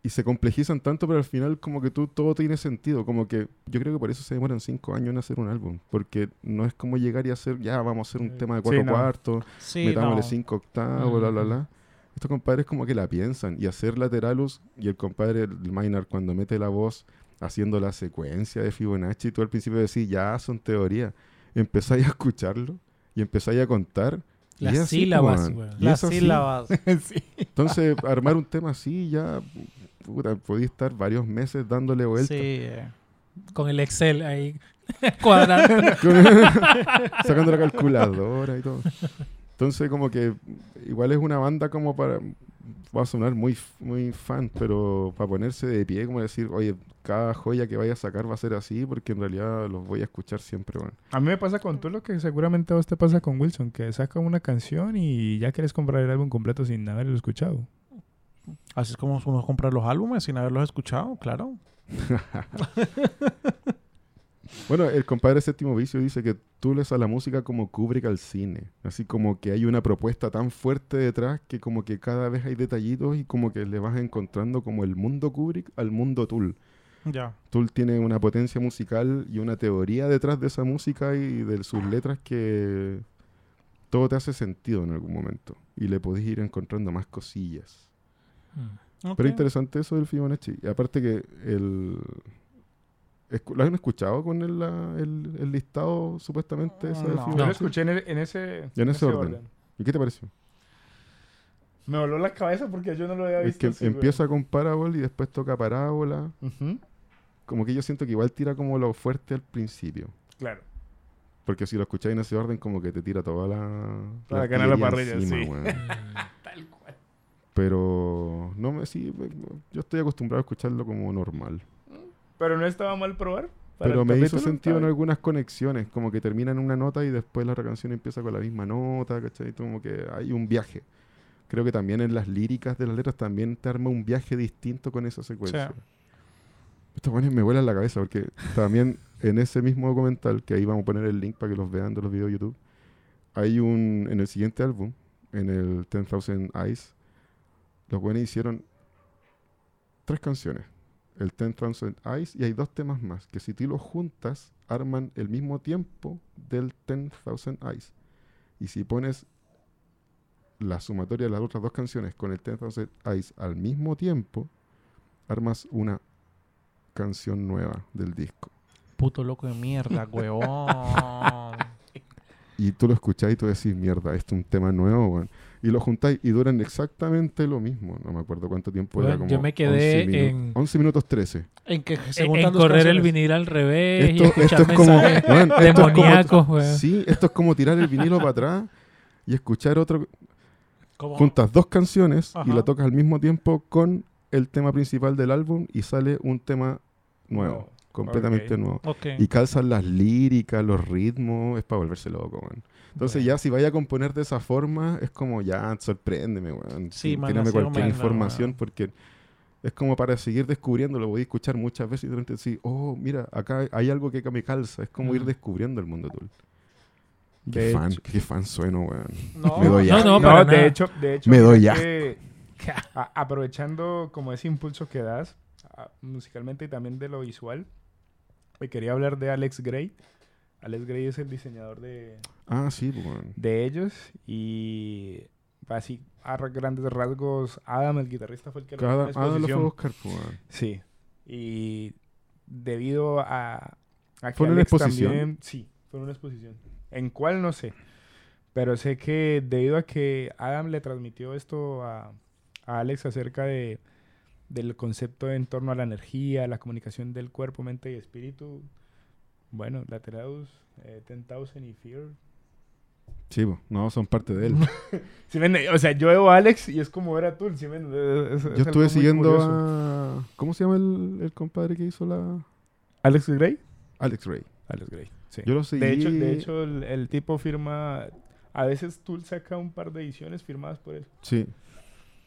Speaker 2: y se complejizan tanto, pero al final como que tú todo tiene sentido. Como que yo creo que por eso se demoran cinco años en hacer un álbum. Porque no es como llegar y hacer, ya, vamos a hacer un
Speaker 5: Sí.
Speaker 2: tema de cuatro
Speaker 5: Sí, no.
Speaker 2: cuartos,
Speaker 3: Sí,
Speaker 2: metámosle
Speaker 3: no.
Speaker 2: cinco octavos, bla, bla,
Speaker 4: Ujú.
Speaker 2: bla. Estos compadres como que la piensan. Y hacer Lateralus, y el compadre el Maynard cuando mete la voz haciendo la secuencia de Fibonacci, tú al principio decís, ya, son teorías. Empezáis a escucharlo y empezáis a contar. Y
Speaker 4: Las
Speaker 2: así,
Speaker 4: sílabas, (laughs)
Speaker 2: weón.
Speaker 4: weón.
Speaker 2: Y
Speaker 3: Las sílabas.
Speaker 2: Entonces, armar un tema así ya, puta, podía estar varios meses dándole vuelta.
Speaker 3: Sí. eh.
Speaker 4: Con el Excel ahí. (laughs) Cuadrando. (laughs)
Speaker 2: sacando la calculadora y todo. Entonces, como que igual es una banda como para. Va a sonar muy, muy fan, pero para ponerse de pie, como decir, oye, cada joya que vaya a sacar va a ser así, porque en realidad los voy a escuchar siempre, bueno.
Speaker 5: A mí me pasa con tú lo que seguramente a vos te pasa con Wilson, que saca una canción y ya quieres comprar el álbum completo sin haberlo escuchado.
Speaker 3: Así es como uno compra los álbumes sin haberlos escuchado, claro. (laughs)
Speaker 2: Bueno, el compadre Séptimo Vicio dice que tú lees a la música como Kubrick al cine. Así como que hay una propuesta tan fuerte detrás que como que cada vez hay detallitos y como que le vas encontrando como el mundo Kubrick al mundo Tool.
Speaker 3: Ya.
Speaker 2: Tool tiene una potencia musical y una teoría detrás de esa música y de sus letras que todo te hace sentido en algún momento. Y le podés ir encontrando más cosillas.
Speaker 4: Mm.
Speaker 2: Pero interesante eso del Fibonacci. Y aparte que el... ¿Lo han escuchado con el, el- el listado supuestamente ese del
Speaker 3: No.
Speaker 5: Yo lo escuché en, el- en ese,
Speaker 2: En ese orden. ¿Y qué te pareció?
Speaker 5: Me voló la cabeza porque yo no lo había
Speaker 2: Es
Speaker 5: visto.
Speaker 2: que
Speaker 5: así, güey.
Speaker 2: empieza con parábola y después toca parábola. Como que yo siento que igual tira como lo fuerte al principio.
Speaker 5: Claro.
Speaker 2: Porque si lo escucháis en ese orden, como que te tira toda la...
Speaker 5: Toda la carne a la parrilla, sí.
Speaker 2: weón. (laughs)
Speaker 5: Tal cual.
Speaker 2: Pero no me sí, yo estoy acostumbrado a escucharlo como normal.
Speaker 5: Pero no estaba mal probar.
Speaker 2: Pero me hizo sentido en algunas conexiones, como que termina en una nota y después la canción empieza con la misma nota, ¿cachai? Como que hay un viaje. Creo que también en las líricas de las letras también te arma un viaje distinto con esa secuencia.
Speaker 3: Sí.
Speaker 2: Estos buenos me vuelan la cabeza porque también en ese mismo documental, que ahí vamos a poner el link para que los vean de los videos de YouTube, hay un, en el siguiente álbum, en el 10,000 Eyes, los buenos hicieron tres canciones. El 10,000 Eyes y hay dos temas más, que si tú los juntas, arman el mismo tiempo del 10,000 Eyes. Y si pones la sumatoria de las otras dos canciones con el 10,000 Eyes al mismo tiempo, armas una canción nueva del disco.
Speaker 3: Puto loco de mierda, (laughs) huevón.
Speaker 2: Y tú lo escuchás y tú decís, mierda, esto es un tema nuevo, weón. Y lo juntáis y duran exactamente lo mismo. No me acuerdo cuánto tiempo era.
Speaker 4: Bueno,
Speaker 2: Como
Speaker 4: yo me quedé
Speaker 2: 11 minu-
Speaker 4: en-
Speaker 2: 11 minutos 13.
Speaker 3: en que se
Speaker 4: En, correr el vinil al revés y
Speaker 2: Esto,
Speaker 4: escuchar
Speaker 2: esto es como, esto es
Speaker 4: weón.
Speaker 2: Sí, esto es como tirar el vinilo para atrás y escuchar otro.
Speaker 3: ¿Cómo?
Speaker 2: Juntas dos canciones y la tocas al mismo tiempo con el tema principal del álbum y sale un tema nuevo,
Speaker 5: Nuevo.
Speaker 2: Completamente nuevo. Y calzan las líricas, los ritmos, es para volverse loco, weón. Entonces ya si vaya a componer de esa forma, es como ya, sorpréndeme, weón.
Speaker 3: Sí, man,
Speaker 2: tírame cualquier información porque es como para seguir descubriendo, lo voy a escuchar muchas veces y de repente decir, oh, mira, acá hay algo que me calza. Es como ir
Speaker 4: Mm.
Speaker 2: descubriendo el mundo Tool. Qué
Speaker 5: De
Speaker 2: fan,
Speaker 5: hecho-
Speaker 2: qué fan sueno, weón.
Speaker 3: No,
Speaker 2: Me doy
Speaker 4: No, no,
Speaker 5: No,
Speaker 4: para
Speaker 5: de hecho, de hecho,
Speaker 2: Me doy
Speaker 5: mira
Speaker 2: asco.
Speaker 5: que, a- aprovechando como ese impulso que das a- musicalmente y también de lo visual, me quería hablar de Alex Gray. Alex Gray es el diseñador de,
Speaker 2: Ah, sí, pues,
Speaker 5: de ellos y así a ra- grandes rasgos Adam el guitarrista fue el que lo
Speaker 2: Cada,
Speaker 5: en
Speaker 2: ah, lo fue buscar, pues.
Speaker 5: Sí. Y debido a, a que
Speaker 2: ¿Fue en una
Speaker 5: Alex
Speaker 2: exposición?
Speaker 5: también- sí, fue una exposición. ¿En cuál? No sé. Pero sé que debido a que Adam le transmitió esto a, a Alex acerca de, del concepto en torno a la energía, la comunicación del cuerpo, mente y espíritu, bueno, Lateralus, eh, 10,000 y Fear.
Speaker 2: Sí, no, son parte de él. (laughs)
Speaker 5: Sí, ven, o sea, yo veo a Alex y es como ver a Tool. ¿sí ven? Es- es- es
Speaker 2: Yo estuve siguiendo a... ¿Cómo se llama el, el compadre que hizo la...?
Speaker 5: ¿Alex Gray?
Speaker 2: Alex Ray.
Speaker 5: Alex Gray, sí.
Speaker 2: Yo lo seguí...
Speaker 5: De hecho, de hecho el, el tipo firma... A veces Tool saca un par de ediciones firmadas por él.
Speaker 2: Sí.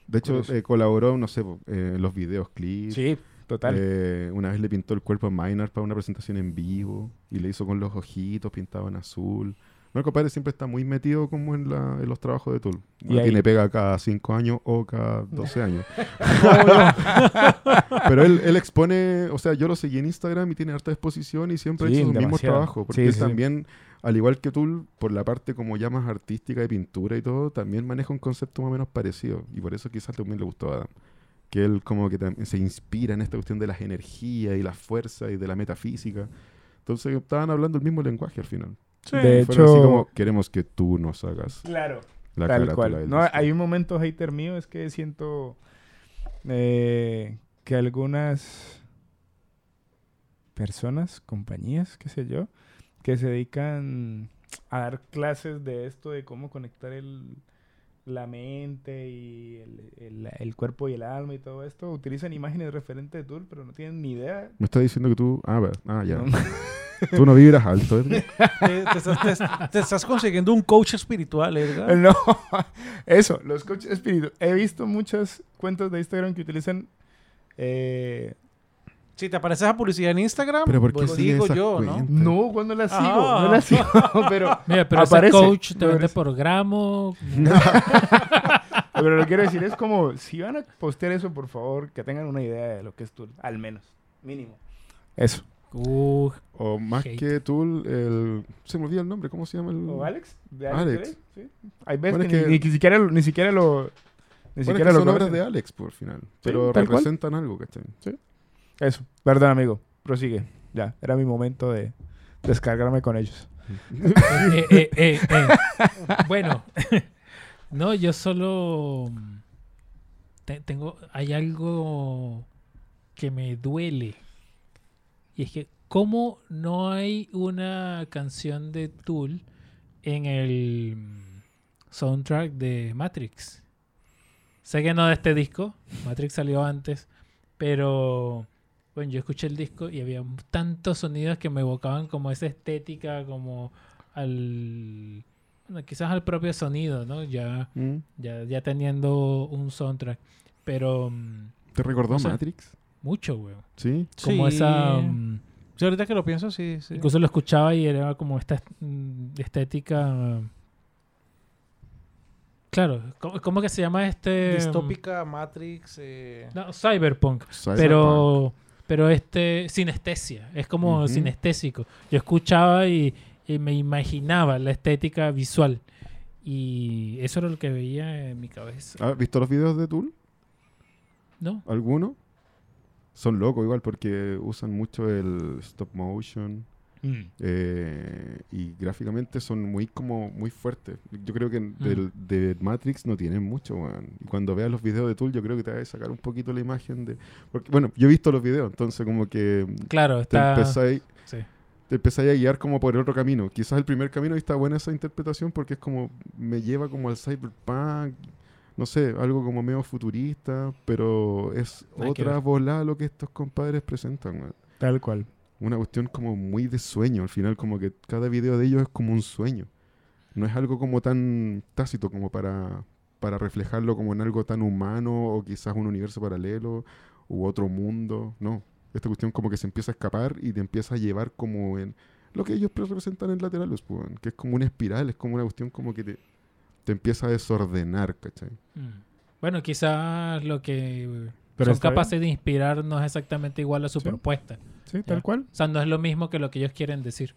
Speaker 2: De hecho, eh, colaboró, no sé, eh, en los videos, clips.
Speaker 5: Sí, total.
Speaker 2: Eh, una vez le pintó el cuerpo a Maynard para una presentación en vivo y le hizo con los ojitos pintado en azul. No, el compadre siempre está muy metido como en, la, en los trabajos de Tool.
Speaker 5: Y ahí-
Speaker 2: Tiene pega cada 5 años o cada 12 años. (laughs) (laughs) Pero él, él expone, o sea, yo lo seguí en Instagram y tiene harta exposición y siempre
Speaker 5: Sí,
Speaker 2: ha hecho sus mismos
Speaker 5: demasiado.
Speaker 2: trabajos. Porque
Speaker 5: Sí,
Speaker 2: él
Speaker 5: sí, sí.
Speaker 2: también, al igual que Tool, por la parte como ya más artística de pintura y todo, también maneja un concepto más o menos parecido. Y por eso quizás también le gustó a Adam. Que él como que también se inspira en esta cuestión de las energías y la fuerza y de la metafísica. Entonces estaban hablando el mismo lenguaje al final.
Speaker 3: Sí.
Speaker 5: De
Speaker 2: fueron así
Speaker 5: hecho-
Speaker 2: como, queremos que tú nos hagas
Speaker 5: Claro.
Speaker 2: la
Speaker 5: Tal cual. No,
Speaker 2: disco".
Speaker 5: hay un momento hater mío, es que siento eh, que algunas personas, compañías, qué sé yo, que se dedican a dar clases de esto, de cómo conectar el, la mente y el, el- el cuerpo y el alma y todo esto. Utilizan imágenes referentes de Tool, pero no tienen ni idea.
Speaker 2: Me está diciendo que tú. Ah, ah ya.
Speaker 5: No. (laughs)
Speaker 2: Tú no vibras alto, Edgar.
Speaker 3: Te, te estás, te- te estás consiguiendo un coach espiritual, Edgar.
Speaker 5: No, (laughs) eso, los coaches espíritu. He visto muchas cuentas de Instagram que utilizan eh,
Speaker 3: Si te aparece esa publicidad en Instagram,
Speaker 2: Pero ¿por qué
Speaker 3: pues digo yo, ¿no?
Speaker 5: No, cuando las sigo,
Speaker 3: Ah.
Speaker 5: no las sigo, (laughs) pero, (laughs)
Speaker 4: Mira, pero
Speaker 5: Aparece,
Speaker 4: ese coach te vende por gramo. (laughs)
Speaker 5: pero lo que quiero decir es como, si van a postear eso, por favor, que tengan una idea de lo que es Tool, al menos, mínimo. Eso.
Speaker 4: Uh,
Speaker 2: O más
Speaker 4: Hate.
Speaker 2: que Tool, el. Se me olvida el nombre, ¿cómo se llama el.?
Speaker 5: ¿O Alex? ¿De
Speaker 2: Alex.
Speaker 5: Alex? Sí. Hay veces
Speaker 2: Bueno,
Speaker 5: que,
Speaker 2: es
Speaker 5: ni,
Speaker 2: que-
Speaker 5: ni siquiera, lo- ni siquiera lo... Ni
Speaker 2: Bueno, es
Speaker 5: siquiera
Speaker 2: que
Speaker 5: lo
Speaker 2: son obras
Speaker 5: conocen.
Speaker 2: de Alex, por final. Pero representan algo, ¿cachai?
Speaker 5: Eso, perdón amigo, prosigue. Ya, era mi momento de descargarme con ellos. (laughs)
Speaker 4: eh, eh, eh. Bueno, (laughs) no, yo solo mm, te- tengo, hay algo que me duele. Y es que, ¿cómo no hay una canción de Tool en el mm, soundtrack de Matrix? Sé que no de este disco, Matrix salió antes, pero bueno, yo escuché el disco y había tantos sonidos que me evocaban como esa estética, como al bueno, quizás al propio sonido, ¿no? Ya,
Speaker 2: Mm.
Speaker 4: ya, ya teniendo un soundtrack. Pero mm,
Speaker 2: ¿Te recordó. Matrix?
Speaker 4: mucho, güey.
Speaker 2: Sí.
Speaker 4: Como
Speaker 3: Sí.
Speaker 4: esa. mm,
Speaker 3: Sí, ahorita que lo pienso, sí, sí.
Speaker 4: Incluso lo escuchaba y era como esta estética. Claro, ¿cómo, cómo que se llama este?
Speaker 3: Distópica, Matrix. eh,
Speaker 4: No, cyberpunk.
Speaker 2: Cyberpunk.
Speaker 4: Pero, pero este, sinestesia. Es como
Speaker 2: Ujú.
Speaker 4: sinestésico. Yo escuchaba y, y me imaginaba la estética visual. Y eso era lo que veía en mi cabeza.
Speaker 2: ¿Has visto los videos de Tool?
Speaker 4: ¿No?
Speaker 2: ¿Alguno? Son locos igual porque usan mucho el stop motion eh, y gráficamente son muy como muy fuertes. Yo creo que del- de Matrix no tienen mucho. Y cuando veas los videos de Tool yo creo que te vas a sacar un poquito la imagen de... Porque, bueno, yo he visto los videos, entonces como que
Speaker 4: Claro,
Speaker 2: te empezáis,
Speaker 4: sí.
Speaker 2: te empezáis a guiar como por otro camino. Quizás el primer camino y está buena esa interpretación porque es como me lleva como al cyberpunk, no sé, algo como medio futurista, pero es otra bola lo que estos compadres presentan.
Speaker 5: Tal cual.
Speaker 2: Una cuestión como muy de sueño, al final como que cada video de ellos es como un sueño. No es algo como tan tácito como para, para reflejarlo como en algo tan humano o quizás un universo paralelo u otro mundo, no. Esta cuestión como que se empieza a escapar y te empieza a llevar como en lo que ellos representan en laterales, pues, que es como una espiral, es como una cuestión como que te, te empieza a desordenar, ¿cachai?
Speaker 4: Mm. Bueno, quizás lo que
Speaker 5: Pero
Speaker 4: son
Speaker 5: bien.
Speaker 4: capaces de inspirar no es exactamente igual a su
Speaker 5: Sí.
Speaker 4: propuesta.
Speaker 5: Sí,
Speaker 4: Ya.
Speaker 5: tal cual.
Speaker 4: O sea, no es lo mismo que lo que ellos quieren decir.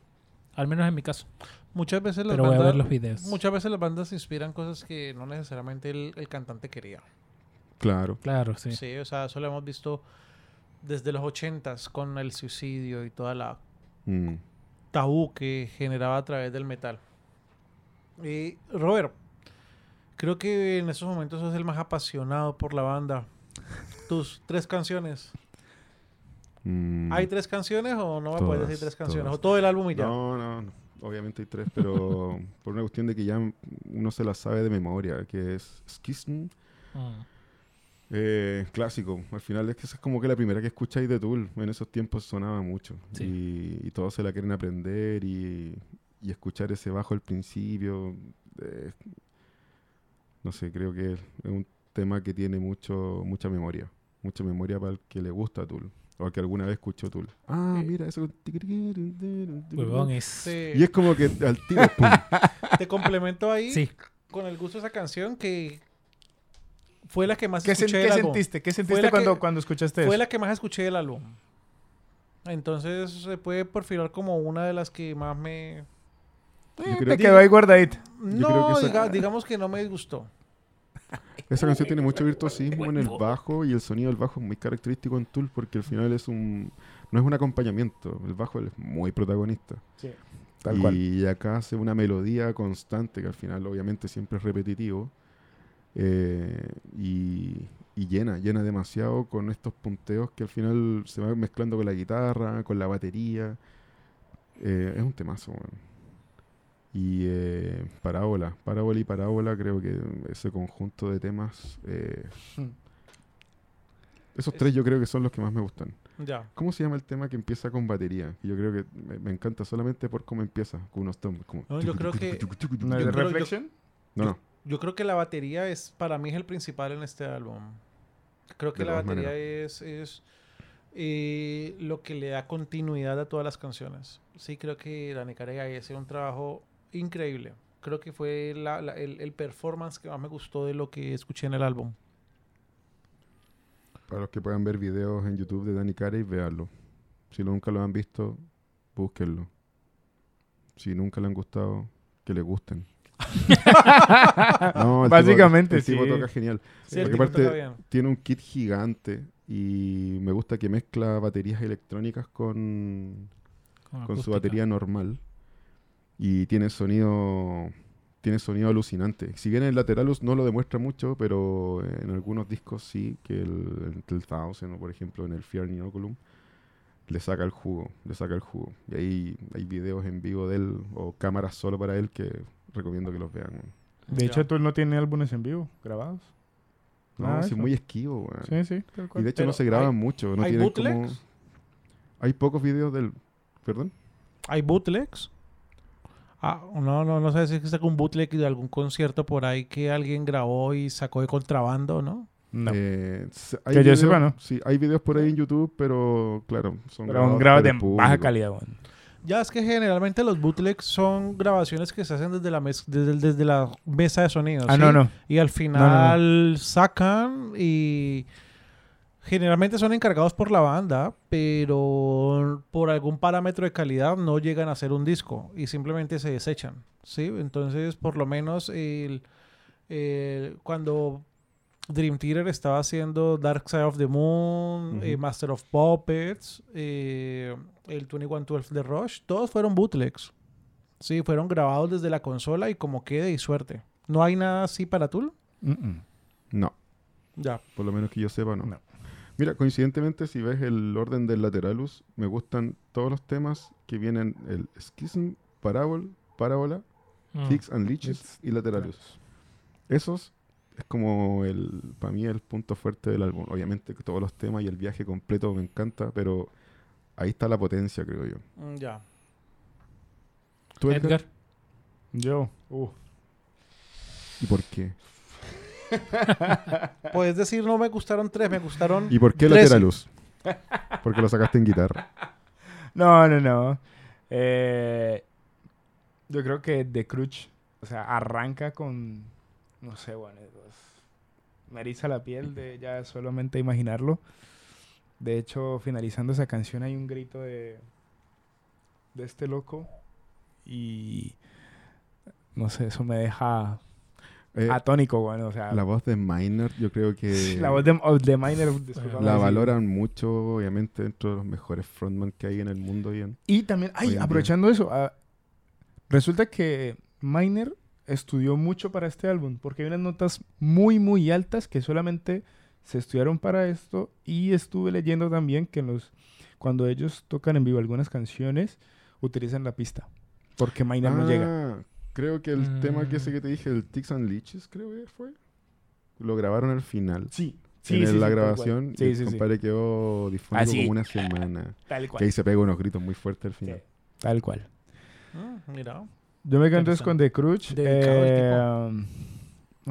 Speaker 4: Al menos en mi caso.
Speaker 3: Muchas veces las
Speaker 4: Pero voy a
Speaker 3: bandas,
Speaker 4: ver los videos.
Speaker 3: muchas veces las bandas inspiran cosas que no necesariamente el, el cantante quería.
Speaker 2: Claro.
Speaker 4: Claro, sí.
Speaker 3: Sí. o sea, eso lo hemos visto desde los ochentas con el suicidio y toda la
Speaker 2: Mm.
Speaker 3: tabú que generaba a través del metal. Y Robert, creo que en estos momentos sos el más apasionado por la banda. Tus tres canciones.
Speaker 2: Mm.
Speaker 3: ¿Hay tres canciones o no me puedes decir tres canciones?
Speaker 2: todas.
Speaker 3: ¿O todo el álbum y ya?
Speaker 2: No, no, no. Obviamente hay tres, pero (laughs) por una cuestión de que ya uno se la sabe de memoria, que es Schism,
Speaker 4: Mm.
Speaker 2: eh, clásico. Al final es que esa es como que la primera que escucháis de Tool. En esos tiempos sonaba mucho.
Speaker 4: Sí.
Speaker 2: Y, y todos se la quieren aprender y, y escuchar ese bajo al principio. eh, no sé, creo que es un tema que tiene mucho mucha memoria. Mucha memoria para el que le gusta Tool. O al que alguna vez escuchó Tool. Ah,
Speaker 3: Eh.
Speaker 2: mira, eso.
Speaker 4: Huevón es.
Speaker 2: Y es como que al tiro, pum.
Speaker 3: Te complemento ahí
Speaker 4: Sí.
Speaker 3: con el gusto de esa canción que fue la que más
Speaker 5: ¿Qué, sen-
Speaker 3: escuché
Speaker 5: qué
Speaker 3: del álbum.
Speaker 5: sentiste? ¿Qué sentiste
Speaker 3: la
Speaker 5: cuando,
Speaker 3: que-
Speaker 5: cuando escuchaste
Speaker 3: Fue
Speaker 5: eso?
Speaker 3: la que más escuché del álbum. Entonces se puede perfilar como una de las que más me...
Speaker 2: Yo creo
Speaker 5: te
Speaker 2: que-
Speaker 5: quedó ahí guardadita.
Speaker 3: No,
Speaker 2: creo que esa-
Speaker 3: diga- digamos que no me disgustó. (laughs)
Speaker 2: Esa canción tiene mucho virtuosismo en el bajo y el sonido del bajo es muy característico en Tool porque al final es un no es un acompañamiento, el bajo es muy protagonista.
Speaker 5: Tal
Speaker 2: y
Speaker 5: cual.
Speaker 2: acá hace una melodía constante que al final obviamente siempre es repetitivo. eh, y, y llena, llena demasiado con estos punteos que al final se van mezclando con la guitarra, con la batería. Eh, es un temazo, weón. Y eh, Parábola, Parábola y Parábola, creo que ese conjunto de temas, eh,
Speaker 5: Hmm.
Speaker 2: esos tres yo creo que son los que más me gustan.
Speaker 3: Ya.
Speaker 2: ¿Cómo se llama el tema que empieza con batería? Yo creo que me, me encanta solamente por cómo empieza, con unos tonos como...
Speaker 3: No, yo creo que-
Speaker 5: ¿No es
Speaker 3: Yo
Speaker 5: de?
Speaker 2: No, no.
Speaker 3: Yo creo que la batería es, para mí, es el principal en este álbum. Creo que
Speaker 2: De
Speaker 3: la batería es, es eh, lo que le da continuidad a todas las canciones. Sí, creo que Dani Carey hace un trabajo increíble. Creo que fue la- la- el, el performance que más me gustó de lo que escuché en el álbum.
Speaker 2: Para los que puedan ver videos en YouTube de Danny Carey, véanlo. Si nunca lo han visto, búsquenlo. Si nunca le han gustado, que le gusten. (laughs) No, el tipo-
Speaker 5: Básicamente,
Speaker 2: el tipo
Speaker 5: sí.
Speaker 2: toca genial.
Speaker 3: Sí,
Speaker 2: Porque aparte-. Tiene un kit gigante y me gusta que mezcla baterías electrónicas con, con su batería normal y tiene sonido tiene sonido alucinante. Si bien el Lateralus no lo demuestra mucho, pero en algunos discos sí, que el, el 1000 o por ejemplo en el Fear Inoculum le saca el jugo, le saca el jugo. Y ahí hay videos en vivo de él o cámaras solo para él que recomiendo que los vean.
Speaker 5: De hecho, tú no tiene álbumes en vivo grabados.
Speaker 2: No,
Speaker 5: Ah,
Speaker 2: sí,
Speaker 5: eso.
Speaker 2: muy esquivo, weón.
Speaker 5: Sí, sí. tal
Speaker 2: Y de hecho no se graban
Speaker 3: hay-
Speaker 2: mucho, no
Speaker 3: ¿hay
Speaker 2: tienen como...
Speaker 3: bootlegs?
Speaker 2: Hay pocos videos del... ¿Perdón?
Speaker 3: ¿Hay bootlegs? Ah, no, no, no sé si es un bootleg de algún concierto por ahí que alguien grabó y sacó de contrabando, ¿no?
Speaker 5: No.
Speaker 2: Eh, se-
Speaker 5: Que yo
Speaker 2: videos-
Speaker 5: sepa, ¿no?
Speaker 2: Sí, hay videos por ahí en YouTube, pero claro, son
Speaker 5: Pero
Speaker 2: grabados
Speaker 5: de
Speaker 2: público.
Speaker 5: baja calidad.
Speaker 3: Ya es que generalmente los bootlegs son grabaciones que se hacen desde la, mes- desde, desde la mesa de sonido.
Speaker 5: Ah,
Speaker 3: ¿sí?
Speaker 5: no, no.
Speaker 3: Y al final sacan y generalmente son encargados por la banda, pero por algún parámetro de calidad no llegan a hacer un disco y simplemente se desechan. ¿sí? Entonces, por lo menos el, el- cuando Dream Theater estaba haciendo Dark Side of the Moon, eh, Master of Puppets, eh, el 2112 de Rush, todos fueron bootlegs. Sí, fueron grabados desde la consola y como quede y suerte. ¿No hay nada así para Tool?
Speaker 2: No,
Speaker 3: Ya.
Speaker 2: por lo menos que yo sepa, no.
Speaker 5: No.
Speaker 2: Mira, coincidentemente, si ves el orden del Lateralus, me gustan todos los temas que vienen el Schism, Parabol, Parábola,
Speaker 4: Mm.
Speaker 2: Kicks and Leeches
Speaker 5: It's-
Speaker 2: y Lateralus. Esos es como el, para mí el punto fuerte del álbum. Obviamente que todos los temas y el viaje completo me encanta, pero ahí está la potencia, creo yo.
Speaker 3: Mm, Ya.
Speaker 2: ¿Tú, Edgar?
Speaker 4: Edgar.
Speaker 5: Yo. Uh.
Speaker 2: ¿Y por qué? (laughs)
Speaker 3: Puedes decir, no me gustaron tres, me gustaron.
Speaker 2: ¿Y por qué
Speaker 3: Trece.
Speaker 2: Lateralus? Porque lo sacaste en guitarra. (laughs)
Speaker 5: No, no, no. Eh, yo creo que The Crutch, o sea, arranca con, no sé, bueno, es- me eriza la piel de ya solamente imaginarlo. De hecho, finalizando esa canción hay un grito de, de este loco y no sé, eso me deja
Speaker 2: Eh,
Speaker 5: atónico, bueno, o sea,
Speaker 2: la voz de Minor, yo creo que (laughs)
Speaker 5: la voz de, of the Miner,
Speaker 2: la valoran mucho, obviamente, dentro de los mejores frontman que hay en el mundo. en-
Speaker 5: Y también, ay,
Speaker 2: día.
Speaker 5: aprovechando eso, ah, resulta que Miner estudió mucho para este álbum, porque hay unas notas muy, muy altas que solamente se estudiaron para esto. Y estuve leyendo también que en los, cuando ellos tocan en vivo algunas canciones, utilizan la pista, porque Miner no llega.
Speaker 2: Ah, Creo que el tema que ese
Speaker 4: Mm.
Speaker 2: que te dije, el Ticks and Leeches, creo que fue. Lo grabaron al final.
Speaker 5: Sí,
Speaker 2: en la grabación,
Speaker 5: Sí,
Speaker 2: el
Speaker 5: sí, sí.
Speaker 2: compadre quedó difónico
Speaker 5: Así.
Speaker 2: como una semana.
Speaker 5: Tal
Speaker 2: Que
Speaker 5: cual.
Speaker 2: ahí se pega unos gritos muy fuertes al final.
Speaker 5: Sí, tal cual.
Speaker 3: Mm, mira.
Speaker 5: Yo me quedo entonces con The Crutch. Eh, um,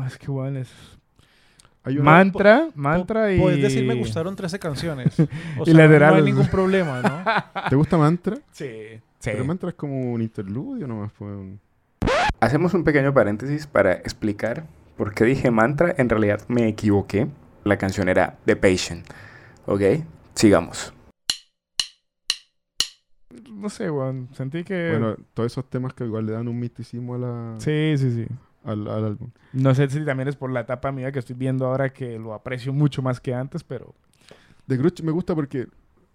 Speaker 5: es que bueno, es
Speaker 2: Hay una-
Speaker 5: mantra, mantra y...
Speaker 3: Puedes decir, me gustaron 13 canciones. (laughs) O
Speaker 5: Y
Speaker 3: sea, no hay ningún problema, ¿no?
Speaker 2: ¿Te gusta Mantra?
Speaker 5: Sí, sí.
Speaker 2: Pero Mantra es como un interludio nomás. Fue un...
Speaker 6: Hacemos un pequeño paréntesis para explicar por qué dije mantra. En realidad me equivoqué. La canción era The Patient. ¿Ok? Sigamos.
Speaker 5: No sé, weón. Sentí que...
Speaker 2: Bueno, todos esos temas que igual le dan un misticismo a la,
Speaker 5: sí, sí, sí.
Speaker 2: al, al álbum.
Speaker 5: No sé si también es por la etapa mía que estoy viendo ahora que lo aprecio mucho más que antes, pero...
Speaker 2: The Grudge me gusta porque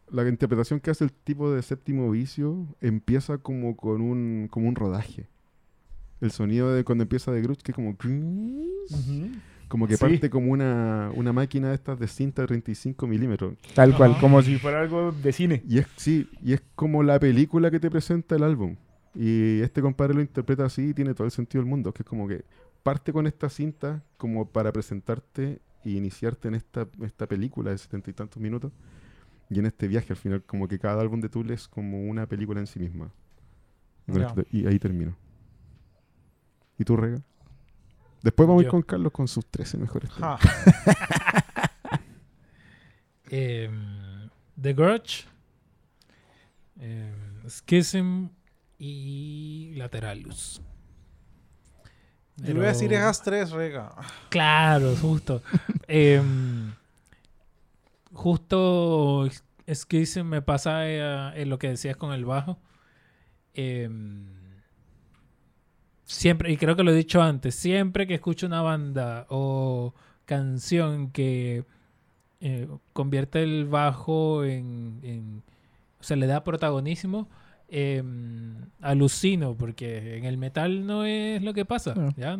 Speaker 2: la interpretación que hace el tipo de séptimo vicio empieza como con un, como un rodaje. El sonido de cuando empieza The Grudge que como... Como que
Speaker 5: Sí.
Speaker 2: parte como una, una máquina de estas de cinta de 35 milímetros.
Speaker 5: Tal cual,
Speaker 4: Ajá.
Speaker 5: como si fuera algo de cine.
Speaker 2: Y es, sí, y es como la película que te presenta el álbum. Y este compadre lo interpreta así y tiene todo el sentido del mundo. Que es como que parte con esta cinta como para presentarte e iniciarte en esta, esta película de setenta y tantos minutos. Y en este viaje al final, como que cada álbum de Tool es como una película en sí misma. Y, y ahí termino. ¿Y tú, Rega? Después vamos a ir con Carlos con sus 13 mejores.
Speaker 3: Ja. (laughs)
Speaker 4: Em, The Grudge, em, Schism y Lateralus.
Speaker 3: Yo voy a decir
Speaker 4: Pero-
Speaker 3: esas tres, rega.
Speaker 4: Claro, justo. (laughs) Em, justo se me pasa eh, en lo que decías con el bajo. Siempre, y creo que lo he dicho antes, siempre que escucho una banda o canción que eh, convierte el bajo en, en- o sea, le da protagonismo, em, alucino, porque en el metal no es lo que pasa. ¿ya?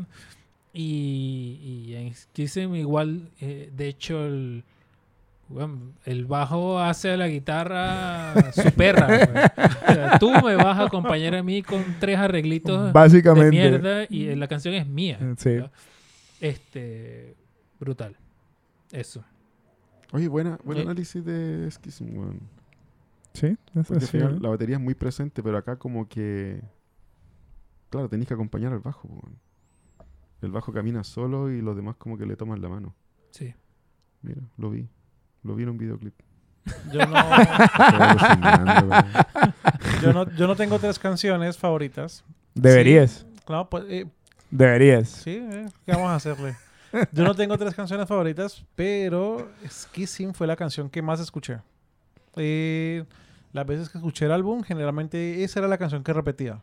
Speaker 4: Y, y en Schism igual, eh, de hecho, el, bueno, el bajo hace a la guitarra su perra. güey. O sea, tú me vas a acompañar a mí con tres arreglitos de
Speaker 5: Básicamente.
Speaker 4: mierda y eh, la canción es mía. Este, brutal. Eso.
Speaker 2: Oye, buena, buen
Speaker 4: Eh.
Speaker 2: análisis de weón.
Speaker 5: Sí, es así,
Speaker 2: final
Speaker 5: ¿no?
Speaker 2: la batería es muy presente, pero acá como que... Claro, tenés que acompañar al bajo. El bajo camina solo y los demás como que le toman la mano.
Speaker 4: Sí.
Speaker 2: Mira, lo vi. Lo vi en un videoclip.
Speaker 3: Yo no, (laughs) yo, no, yo no tengo tres canciones favoritas.
Speaker 5: Deberías.
Speaker 3: Claro, pues, eh,
Speaker 5: Deberías.
Speaker 3: sí, eh, ¿qué vamos a hacerle? Yo no tengo tres canciones favoritas, pero Schism fue la canción que más escuché. Eh, las veces que escuché el álbum, generalmente esa era la canción que repetía.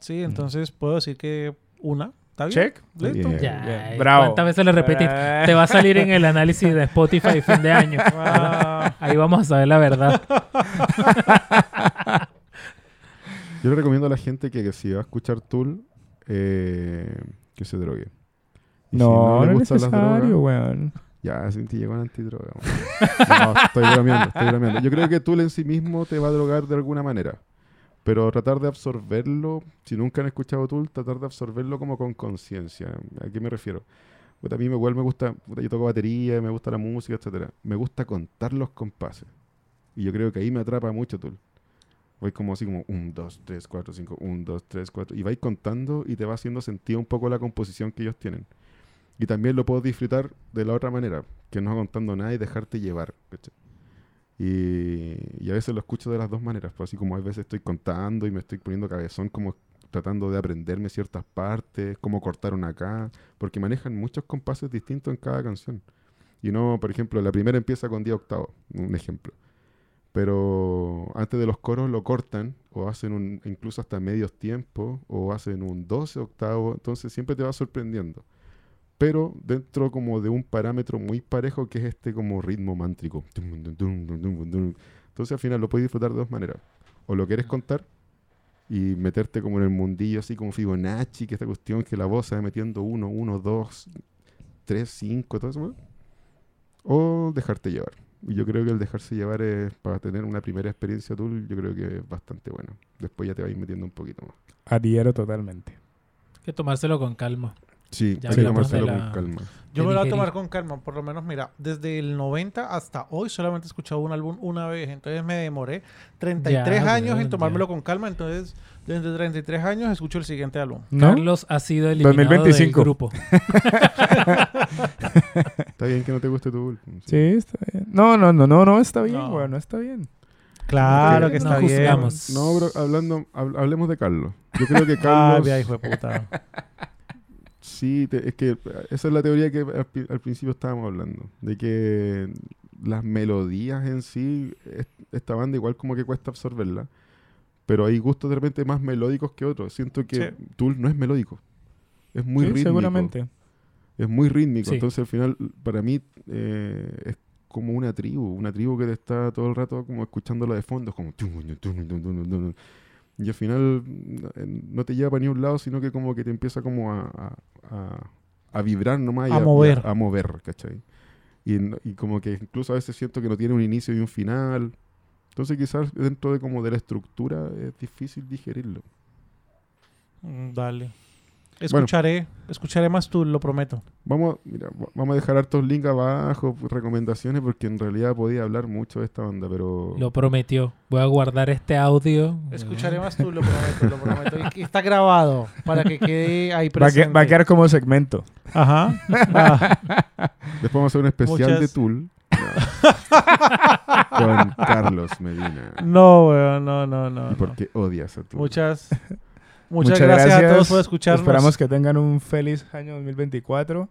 Speaker 3: Sí, entonces puedo decir que una. ¿Está bien?
Speaker 5: Check.
Speaker 3: Listo.
Speaker 2: Bien.
Speaker 4: Ya. ¿y
Speaker 5: Bravo.
Speaker 4: ¿Cuántas veces le repetís?
Speaker 5: Eh.
Speaker 4: Te va a salir en el análisis de Spotify fin de año. (laughs)
Speaker 3: Ah,
Speaker 4: Ahí vamos a saber la verdad. (laughs)
Speaker 2: Yo le recomiendo a la gente que, que si va a escuchar Tool, eh, que se drogue. Y si
Speaker 5: No, no,
Speaker 2: le
Speaker 5: es
Speaker 2: gustan las
Speaker 5: necesario,
Speaker 2: drogas,
Speaker 5: weón.
Speaker 2: Ya, Cinti llegó en antidroga. No, estoy bromeando, estoy bromeando. Yo creo que Tool en sí mismo te va a drogar de alguna manera. Pero tratar de absorberlo, si nunca han escuchado Tool, tratar de absorberlo como con conciencia. ¿A qué me refiero? Puta, a mí igual me gusta, yo toco batería, me gusta la música, etcétera. Me gusta contar los compases. Y yo creo que ahí me atrapa mucho Tool. Voy como así como 1, 2, 3, 4, 5, 1, 2, 3, 4. Y vais contando y te va haciendo sentido un poco la composición que ellos tienen. Y también lo puedo disfrutar de la otra manera, que no contando nada y dejarte llevar. ¿cachai? Y, a veces lo escucho de las dos maneras, pues así como a veces estoy contando y me estoy poniendo cabezón como tratando de aprenderme ciertas partes, cómo cortaron acá, porque manejan muchos compases distintos en cada canción. Y no, por ejemplo, la primera empieza con 10 octavos, un ejemplo. Pero antes de los coros lo cortan o hacen un, incluso hasta medios tiempos o hacen un 12 octavo, entonces siempre te va sorprendiendo. Pero dentro como de un parámetro muy parejo que es este como ritmo mántrico. Entonces al final lo puedes disfrutar de dos maneras. O lo quieres contar y meterte como en el mundillo así como Fibonacci, que esta cuestión que la voz se va metiendo 1, 1, 2, 3, 5, todo eso. ¿no? O dejarte llevar. Y yo creo que el dejarse llevar es para tener una primera experiencia tool, yo creo que es bastante bueno. Después ya te vas metiendo un poquito más.
Speaker 5: Adhiero totalmente.
Speaker 4: Hay que tomárselo con calma.
Speaker 2: Sí,
Speaker 4: Ya
Speaker 2: hay que tomárselo
Speaker 4: la-
Speaker 2: con calma.
Speaker 3: Yo me lo voy a tomar con calma, por lo menos, mira, desde el 90 hasta hoy solamente he escuchado un álbum una vez, entonces me demoré 33
Speaker 4: Ya,
Speaker 3: años en tomármelo
Speaker 4: ya.
Speaker 3: con calma, entonces desde 33 años escucho el siguiente álbum.
Speaker 5: ¿No?
Speaker 4: Carlos ha sido eliminado
Speaker 5: 2025.
Speaker 4: del grupo. (laughs)
Speaker 2: Está bien que no te guste tu Bull.
Speaker 5: Sí, está bien. No, no, no, no, no, está bien,
Speaker 3: No.
Speaker 5: weón, no está bien.
Speaker 3: Claro
Speaker 2: que
Speaker 3: que
Speaker 4: no
Speaker 3: está bien.
Speaker 4: juzgamos.
Speaker 2: No, pero hablando, hab- hablemos de Carlos. Yo creo que (laughs)
Speaker 3: Ah,
Speaker 2: Carlos...
Speaker 3: vea, hijo de puta.
Speaker 2: Sí, te- es que esa es la teoría que al, pi- al principio estábamos hablando, de que las melodías en sí, es- esta banda igual como que cuesta absorberla, pero hay gustos de repente más melódicos que otros. Siento que
Speaker 3: Sí.
Speaker 2: Tool no es melódico, es muy
Speaker 5: Sí,
Speaker 2: rítmico.
Speaker 5: seguramente.
Speaker 2: Es muy rítmico,
Speaker 4: Sí.
Speaker 2: entonces al final para mí eh, es como una tribu, una tribu que te está todo el rato como escuchándola de fondo, es como... Y al final eh, no te lleva para ni un lado, sino que como que te empieza como a, a- a- vibrar nomás
Speaker 3: A
Speaker 2: y
Speaker 3: mover.
Speaker 2: a, mover, ¿cachai? Y, y como que incluso a veces siento que no tiene un inicio y un final. Entonces quizás dentro de como de la estructura es difícil digerirlo.
Speaker 3: Mm, Dale. Escucharé, escucharé más tú, lo prometo.
Speaker 2: Vamos, mira, va- vamos a dejar hartos links abajo, recomendaciones, porque en realidad podía hablar mucho de esta banda, pero...
Speaker 4: Lo prometió. Voy a guardar este audio.
Speaker 3: Escucharé más tú, lo prometo, lo prometo. Y está grabado para que quede ahí
Speaker 5: Va a, que-
Speaker 3: presente.
Speaker 5: va a quedar como segmento.
Speaker 3: Ajá. (laughs) Ah,
Speaker 2: Después vamos a hacer un especial
Speaker 3: Muchas-
Speaker 2: de Tool. (laughs) con Carlos Medina.
Speaker 3: no, weón, no, no, no.
Speaker 2: ¿Y
Speaker 3: no.
Speaker 2: por qué odias a Tool?
Speaker 3: Muchas, muchas, gracias, a todos por escucharnos.
Speaker 5: Esperamos que tengan un feliz año 2024.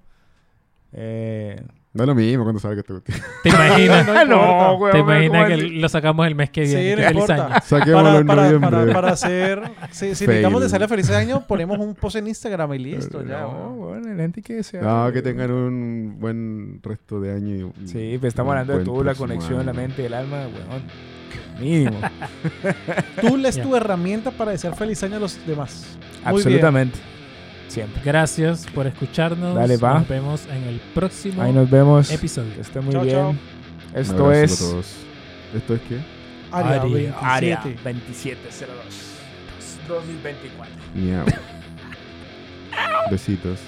Speaker 5: Eh,
Speaker 2: Da lo mismo cuando salga esta (laughs) cuestión.
Speaker 4: ¿Te imaginas? (laughs)
Speaker 3: No
Speaker 5: güey,
Speaker 4: ¿Te
Speaker 5: ¿cómo
Speaker 4: imaginas que lo sacamos el mes que
Speaker 3: Sí,
Speaker 4: viene?
Speaker 3: no
Speaker 4: Feliz
Speaker 3: importa.
Speaker 4: año.
Speaker 3: Para,
Speaker 2: en
Speaker 3: para,
Speaker 2: noviembre.
Speaker 3: para, para hacer. Si, si
Speaker 2: Fail.
Speaker 3: necesitamos desearle feliz año, ponemos un post en Instagram y listo. ya,
Speaker 5: no,
Speaker 3: weón.
Speaker 5: bueno, el gente que sea.
Speaker 2: No, que tengan un buen resto de año. y
Speaker 5: Sí, pues estamos hablando de tú, la conexión, la mente y el alma, weón. Mínimo. (laughs)
Speaker 3: Tú es
Speaker 4: Ya.
Speaker 3: tu herramienta para desear feliz año a los demás. Muy bien.
Speaker 5: Absolutamente. Siempre.
Speaker 4: Gracias por escucharnos.
Speaker 5: Dale, va.
Speaker 4: Nos vemos en el próximo
Speaker 5: Ahí nos vemos.
Speaker 4: episodio.
Speaker 5: Que esté muy
Speaker 3: Chao,
Speaker 5: bien.
Speaker 3: chao.
Speaker 5: Esto
Speaker 2: a
Speaker 5: es
Speaker 2: todos. ¿Esto es qué?
Speaker 3: Área
Speaker 4: Área,
Speaker 3: 27.
Speaker 5: Área 2702 2024.
Speaker 2: Miau. (laughs) Besitos.